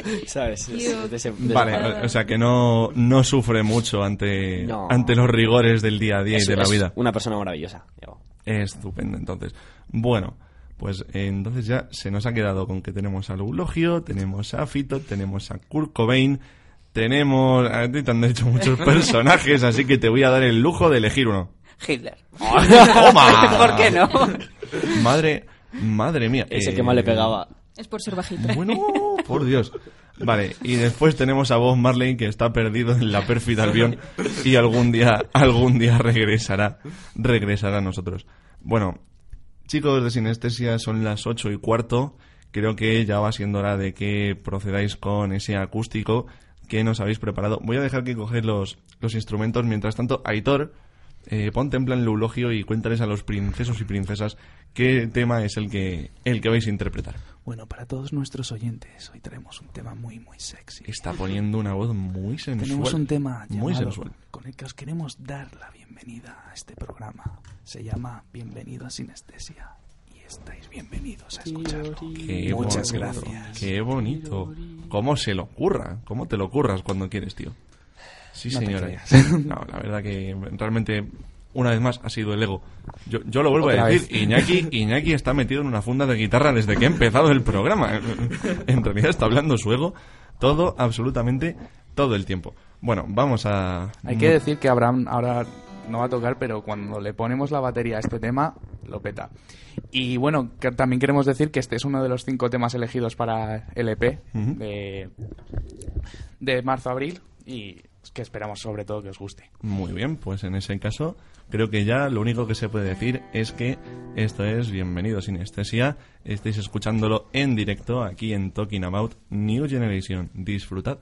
¿Sabes? Es- Tío. es de ese- de ese Vale, o sea que no, no sufre mucho ante, No. ante los rigores del día a día Es- y de la es vida. una persona maravillosa, Diego. Estupendo, entonces. Bueno, pues eh, entonces ya se nos ha quedado con que tenemos a Eulogio, tenemos a Fito, tenemos a Kurt Cobain, tenemos... A ti te han dicho muchos personajes, así que te voy a dar el lujo de elegir uno. Hitler. ¡Toma! ¿Por qué no? Madre, madre mía. Es el eh, que más le pegaba. Es por ser bajito. Bueno, por Dios. Vale, y después tenemos a Bob Marley que está perdido en la pérfida avión y algún día, algún día regresará, regresará a nosotros. Bueno, chicos de Sinestesia, son las ocho y cuarto. Creo que ya va siendo hora de que procedáis con ese acústico que nos habéis preparado. Voy a dejar que coger los, los instrumentos. Mientras tanto, Aitor, eh, ponte en plan eulogio y cuéntales a los princesos y princesas qué tema es el que, el que vais a interpretar. Bueno, para todos nuestros oyentes, hoy tenemos un tema muy, muy sexy. Está poniendo una voz muy sensual. Tenemos un tema muy sensual. con el que os queremos dar la bienvenida a este programa. Se llama Bienvenido a Sinestesia. Y estáis bienvenidos a escucharlo. Qué Muchas bonito, gracias. Qué bonito. ¿Cómo se lo ocurra? ¿Cómo te lo ocurras cuando quieres, tío? Sí, No señora. No, la verdad que realmente, una vez más, ha sido el ego. Yo, yo lo vuelvo Otra a decir. vez. Iñaki, Iñaki está metido en una funda de guitarra desde que ha empezado el programa. En realidad está hablando su ego todo, absolutamente, todo el tiempo. Bueno, vamos a... Hay que decir que Abraham ahora no va a tocar, pero cuando le ponemos la batería a este tema, lo peta. Y bueno, que también queremos decir que este es uno de los cinco temas elegidos para el EP de, de marzo-abril y que esperamos sobre todo que os guste. Muy bien, pues en ese caso creo que ya lo único que se puede decir es que esto es Bienvenido Sinestesia. Estáis escuchándolo en directo aquí en Talking About New Generation. Disfrutad.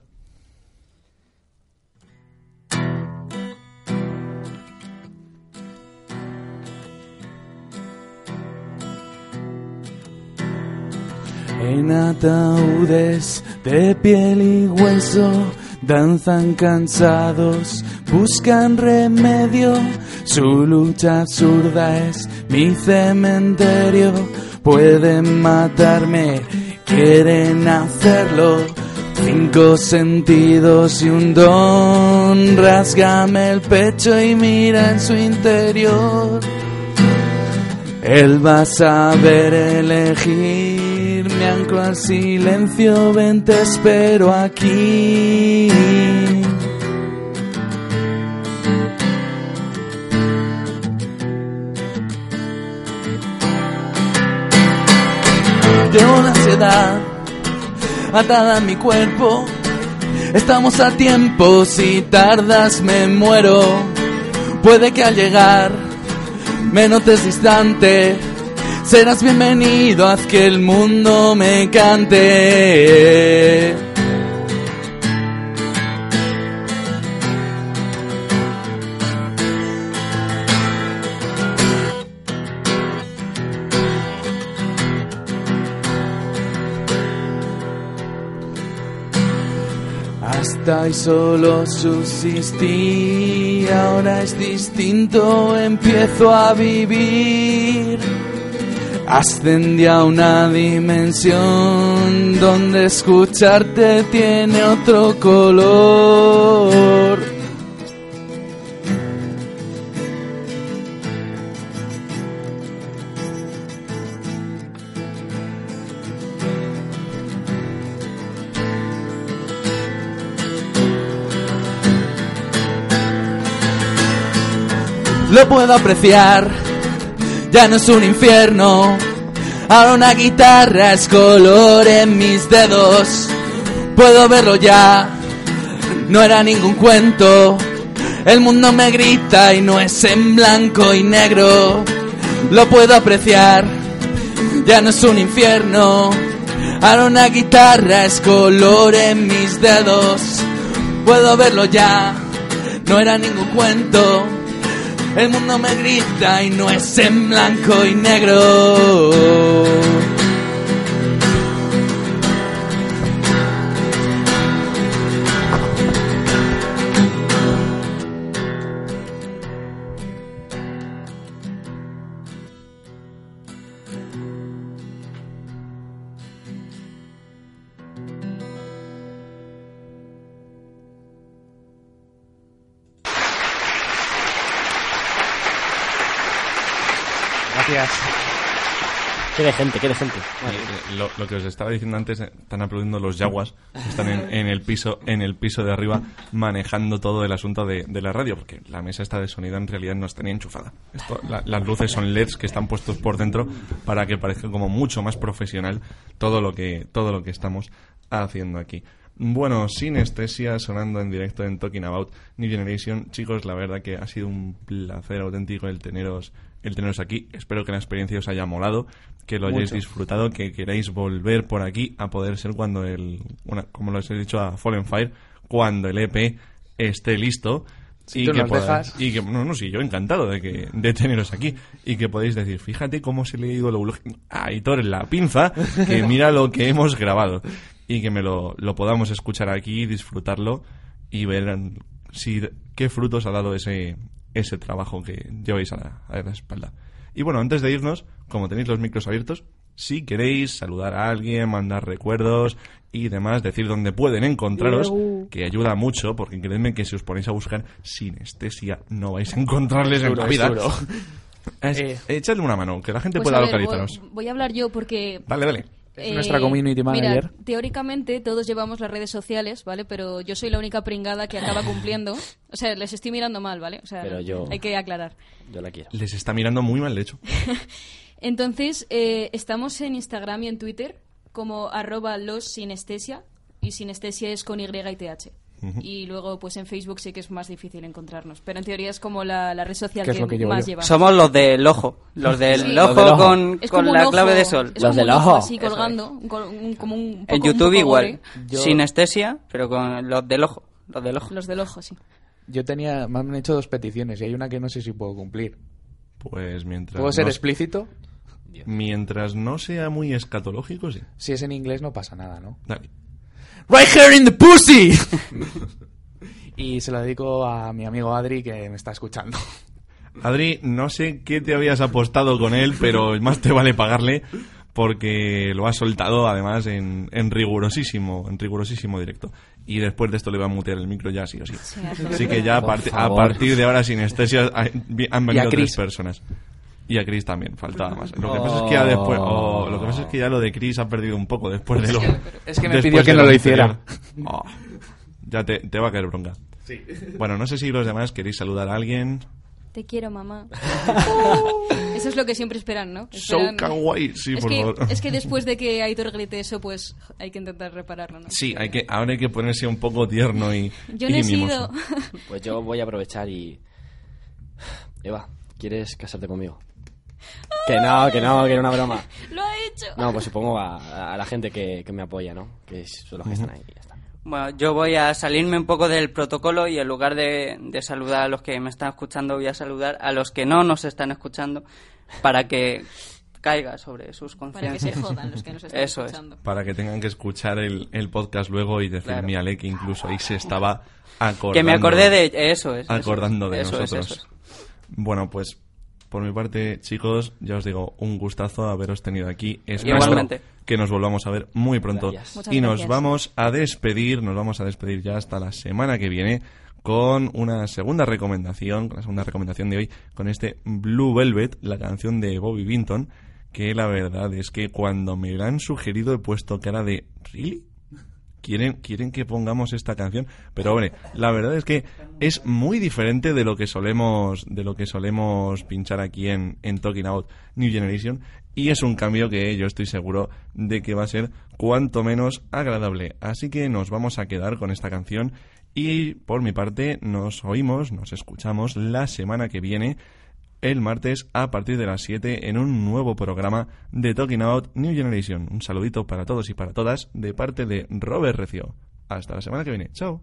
En ataúdes de piel y hueso danzan cansados, buscan remedio, Su lucha absurda es mi cementerio. Pueden matarme, quieren hacerlo. Cinco sentidos y un don. Rasgame el pecho y mira en su interior. Él va a saber elegir. Me anclo al silencio, ven, te espero aquí. Tengo una ansiedad atada a mi cuerpo. Estamos a tiempo, si tardas me muero. Puede que al llegar me notes distante. Serás bienvenido, haz que el mundo me cante. Hasta y solo subsistí, ahora es distinto, empiezo a vivir. Ascendí a una dimensión donde escucharte tiene otro color. Lo puedo apreciar, ya no es un infierno. Ahora una guitarra es color en mis dedos. Puedo verlo ya, no era ningún cuento. El mundo me grita y no es en blanco y negro. Lo puedo apreciar, ya no es un infierno. Ahora una guitarra es color en mis dedos. Puedo verlo ya, no era ningún cuento. El mundo me grita y no es en blanco y negro. De gente, qué de gente. Eh, Lo, lo que os estaba diciendo antes, eh, están aplaudiendo los yaguas que están en, en el piso en el piso de arriba manejando todo el asunto de, de la radio, porque la mesa esta de sonido en realidad no está ni enchufada. Esto- la- las luces son LEDs que están puestos por dentro para que parezca como mucho más profesional todo lo que todo lo que estamos haciendo aquí. Bueno, sinestesia sonando en directo en Talking About New Generation. Chicos, la verdad que ha sido un placer auténtico el teneros el teneros aquí. Espero que la experiencia os haya molado, que lo hayáis Mucho. disfrutado, que queráis volver por aquí a poder ser cuando el, una- como lo he dicho a Fallen Fire, cuando el EP esté listo. Si tú que podáis- dejas. y que no no sí yo encantado de que de teneros aquí y que podéis decir fíjate cómo se le ha ido lo a Aitor en la pinza que mira lo que hemos grabado y que me lo, lo podamos escuchar aquí disfrutarlo y ver si qué frutos ha dado ese ese trabajo que lleváis a la, a la espalda y bueno antes de irnos como tenéis los micros abiertos si queréis saludar a alguien mandar recuerdos y demás decir dónde pueden encontraros que ayuda mucho, porque creedme que si os ponéis a buscar sinestesia no vais a encontrarles en la vida. Eh. echadle una mano, que la gente Pues pueda a ver, localizaros. voy, voy a hablar yo porque... Dale, dale. Es nuestra community manager. Mira, teóricamente todos llevamos las redes sociales, ¿vale? Pero yo soy la única pringada que acaba cumpliendo. O sea, les estoy mirando mal, ¿vale? O sea, Pero yo- hay que aclarar. Yo la quiero. Les está mirando muy mal, de hecho. Entonces, eh, estamos en Instagram y en Twitter como arroba los sinestesia. Y sinestesia es con Y y TH. Ujú. Y luego, pues en Facebook sí que es más difícil encontrarnos. Pero en teoría es como la, la red social ¿Qué es que, lo que más lleva. Somos los del ojo. Los del Sí. ojo, Los del con, con un la ojo, clave de sol. es Los del un ojo. así colgando, un col- un- como un En poco- un YouTube poco igual. Yo- Sinestesia, pero con los del ojo. Los del ojo. Los del ojo, sí. Yo tenía, me han hecho dos peticiones y hay una que no sé si puedo cumplir. Pues mientras ¿Puedo ser no, explícito? mientras no sea muy escatológico, sí. Si es en inglés no pasa nada, ¿no? Dale. Right here in the pussy. y se lo dedico a mi amigo Adri que me está escuchando. Adri, no sé qué te habías apostado con él, pero más te vale pagarle porque lo has soltado además en, en rigurosísimo, en rigurosísimo directo. Y después de esto le va a mutear el micro ya sí o sí. Sí. Así que ya a, Por parti- a partir de ahora sinestesia ha- vi- han venido tres personas. Y a Chris también, faltaba más. Lo que pasa es que ya después, oh, lo que pasa es que ya lo de Chris ha perdido un poco después de lo. Es que me después pidió que no lo hiciera. Oh, ya te, te va a caer bronca. Bueno, no sé si los demás queréis saludar a alguien. Te quiero, mamá. eso es lo que siempre esperan, ¿no? So Esperan- kawaii, sí, es por que, favor. Es que después de que Aitor grite eso, pues hay que intentar repararlo, ¿no? Sí, hay que, ahora hay que ponerse un poco tierno y, Yo y no he mimoso. sido. Pues yo voy a aprovechar y... Eva, ¿quieres casarte conmigo? Que no, que no, que era una broma. Lo ha hecho. No, pues supongo a, a la gente que, que me apoya, ¿no? Que son los que están ahí y ya está. Bueno, yo voy a salirme un poco del protocolo y en lugar de, de saludar a los que me están escuchando, voy a saludar a los que no nos están escuchando para que caiga sobre sus Para que conciencias. se jodan los que nos están Eso es. escuchando. Para que tengan que escuchar el, el podcast luego y decir, Claro. mírale, que incluso ahí se estaba acordando. Que me acordé de eso es. eso es, Acordando de eso es, nosotros. eso es. Bueno, pues por mi parte, chicos, ya os digo, un gustazo haberos tenido aquí. Espero Igualmente. que nos volvamos a ver muy pronto. Gracias. Y nos gracias. vamos a despedir, nos vamos a despedir ya hasta la semana que viene con una segunda recomendación, con la segunda recomendación de hoy, con este Blue Velvet, la canción de Bobby Vinton, que la verdad es que cuando me la han sugerido he puesto cara de ¿Really? Quieren, quieren que pongamos esta canción, pero hombre, la verdad es que es muy diferente de lo que solemos, de lo que solemos pinchar aquí en, en Talking Out New Generation, y es un cambio que yo estoy seguro de que va a ser cuanto menos agradable. Así que nos vamos a quedar con esta canción y por mi parte nos oímos, nos escuchamos la semana que viene el martes a partir de las 7 en un nuevo programa de Talking Out New Generation. Un saludito para todos y para todas de parte de Robert Recio. Hasta la semana que viene. Chao.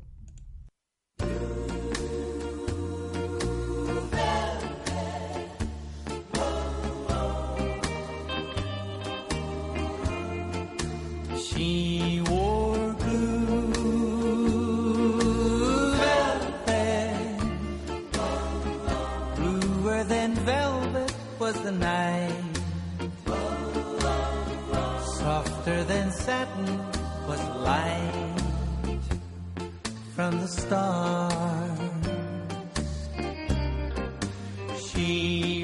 Stars. She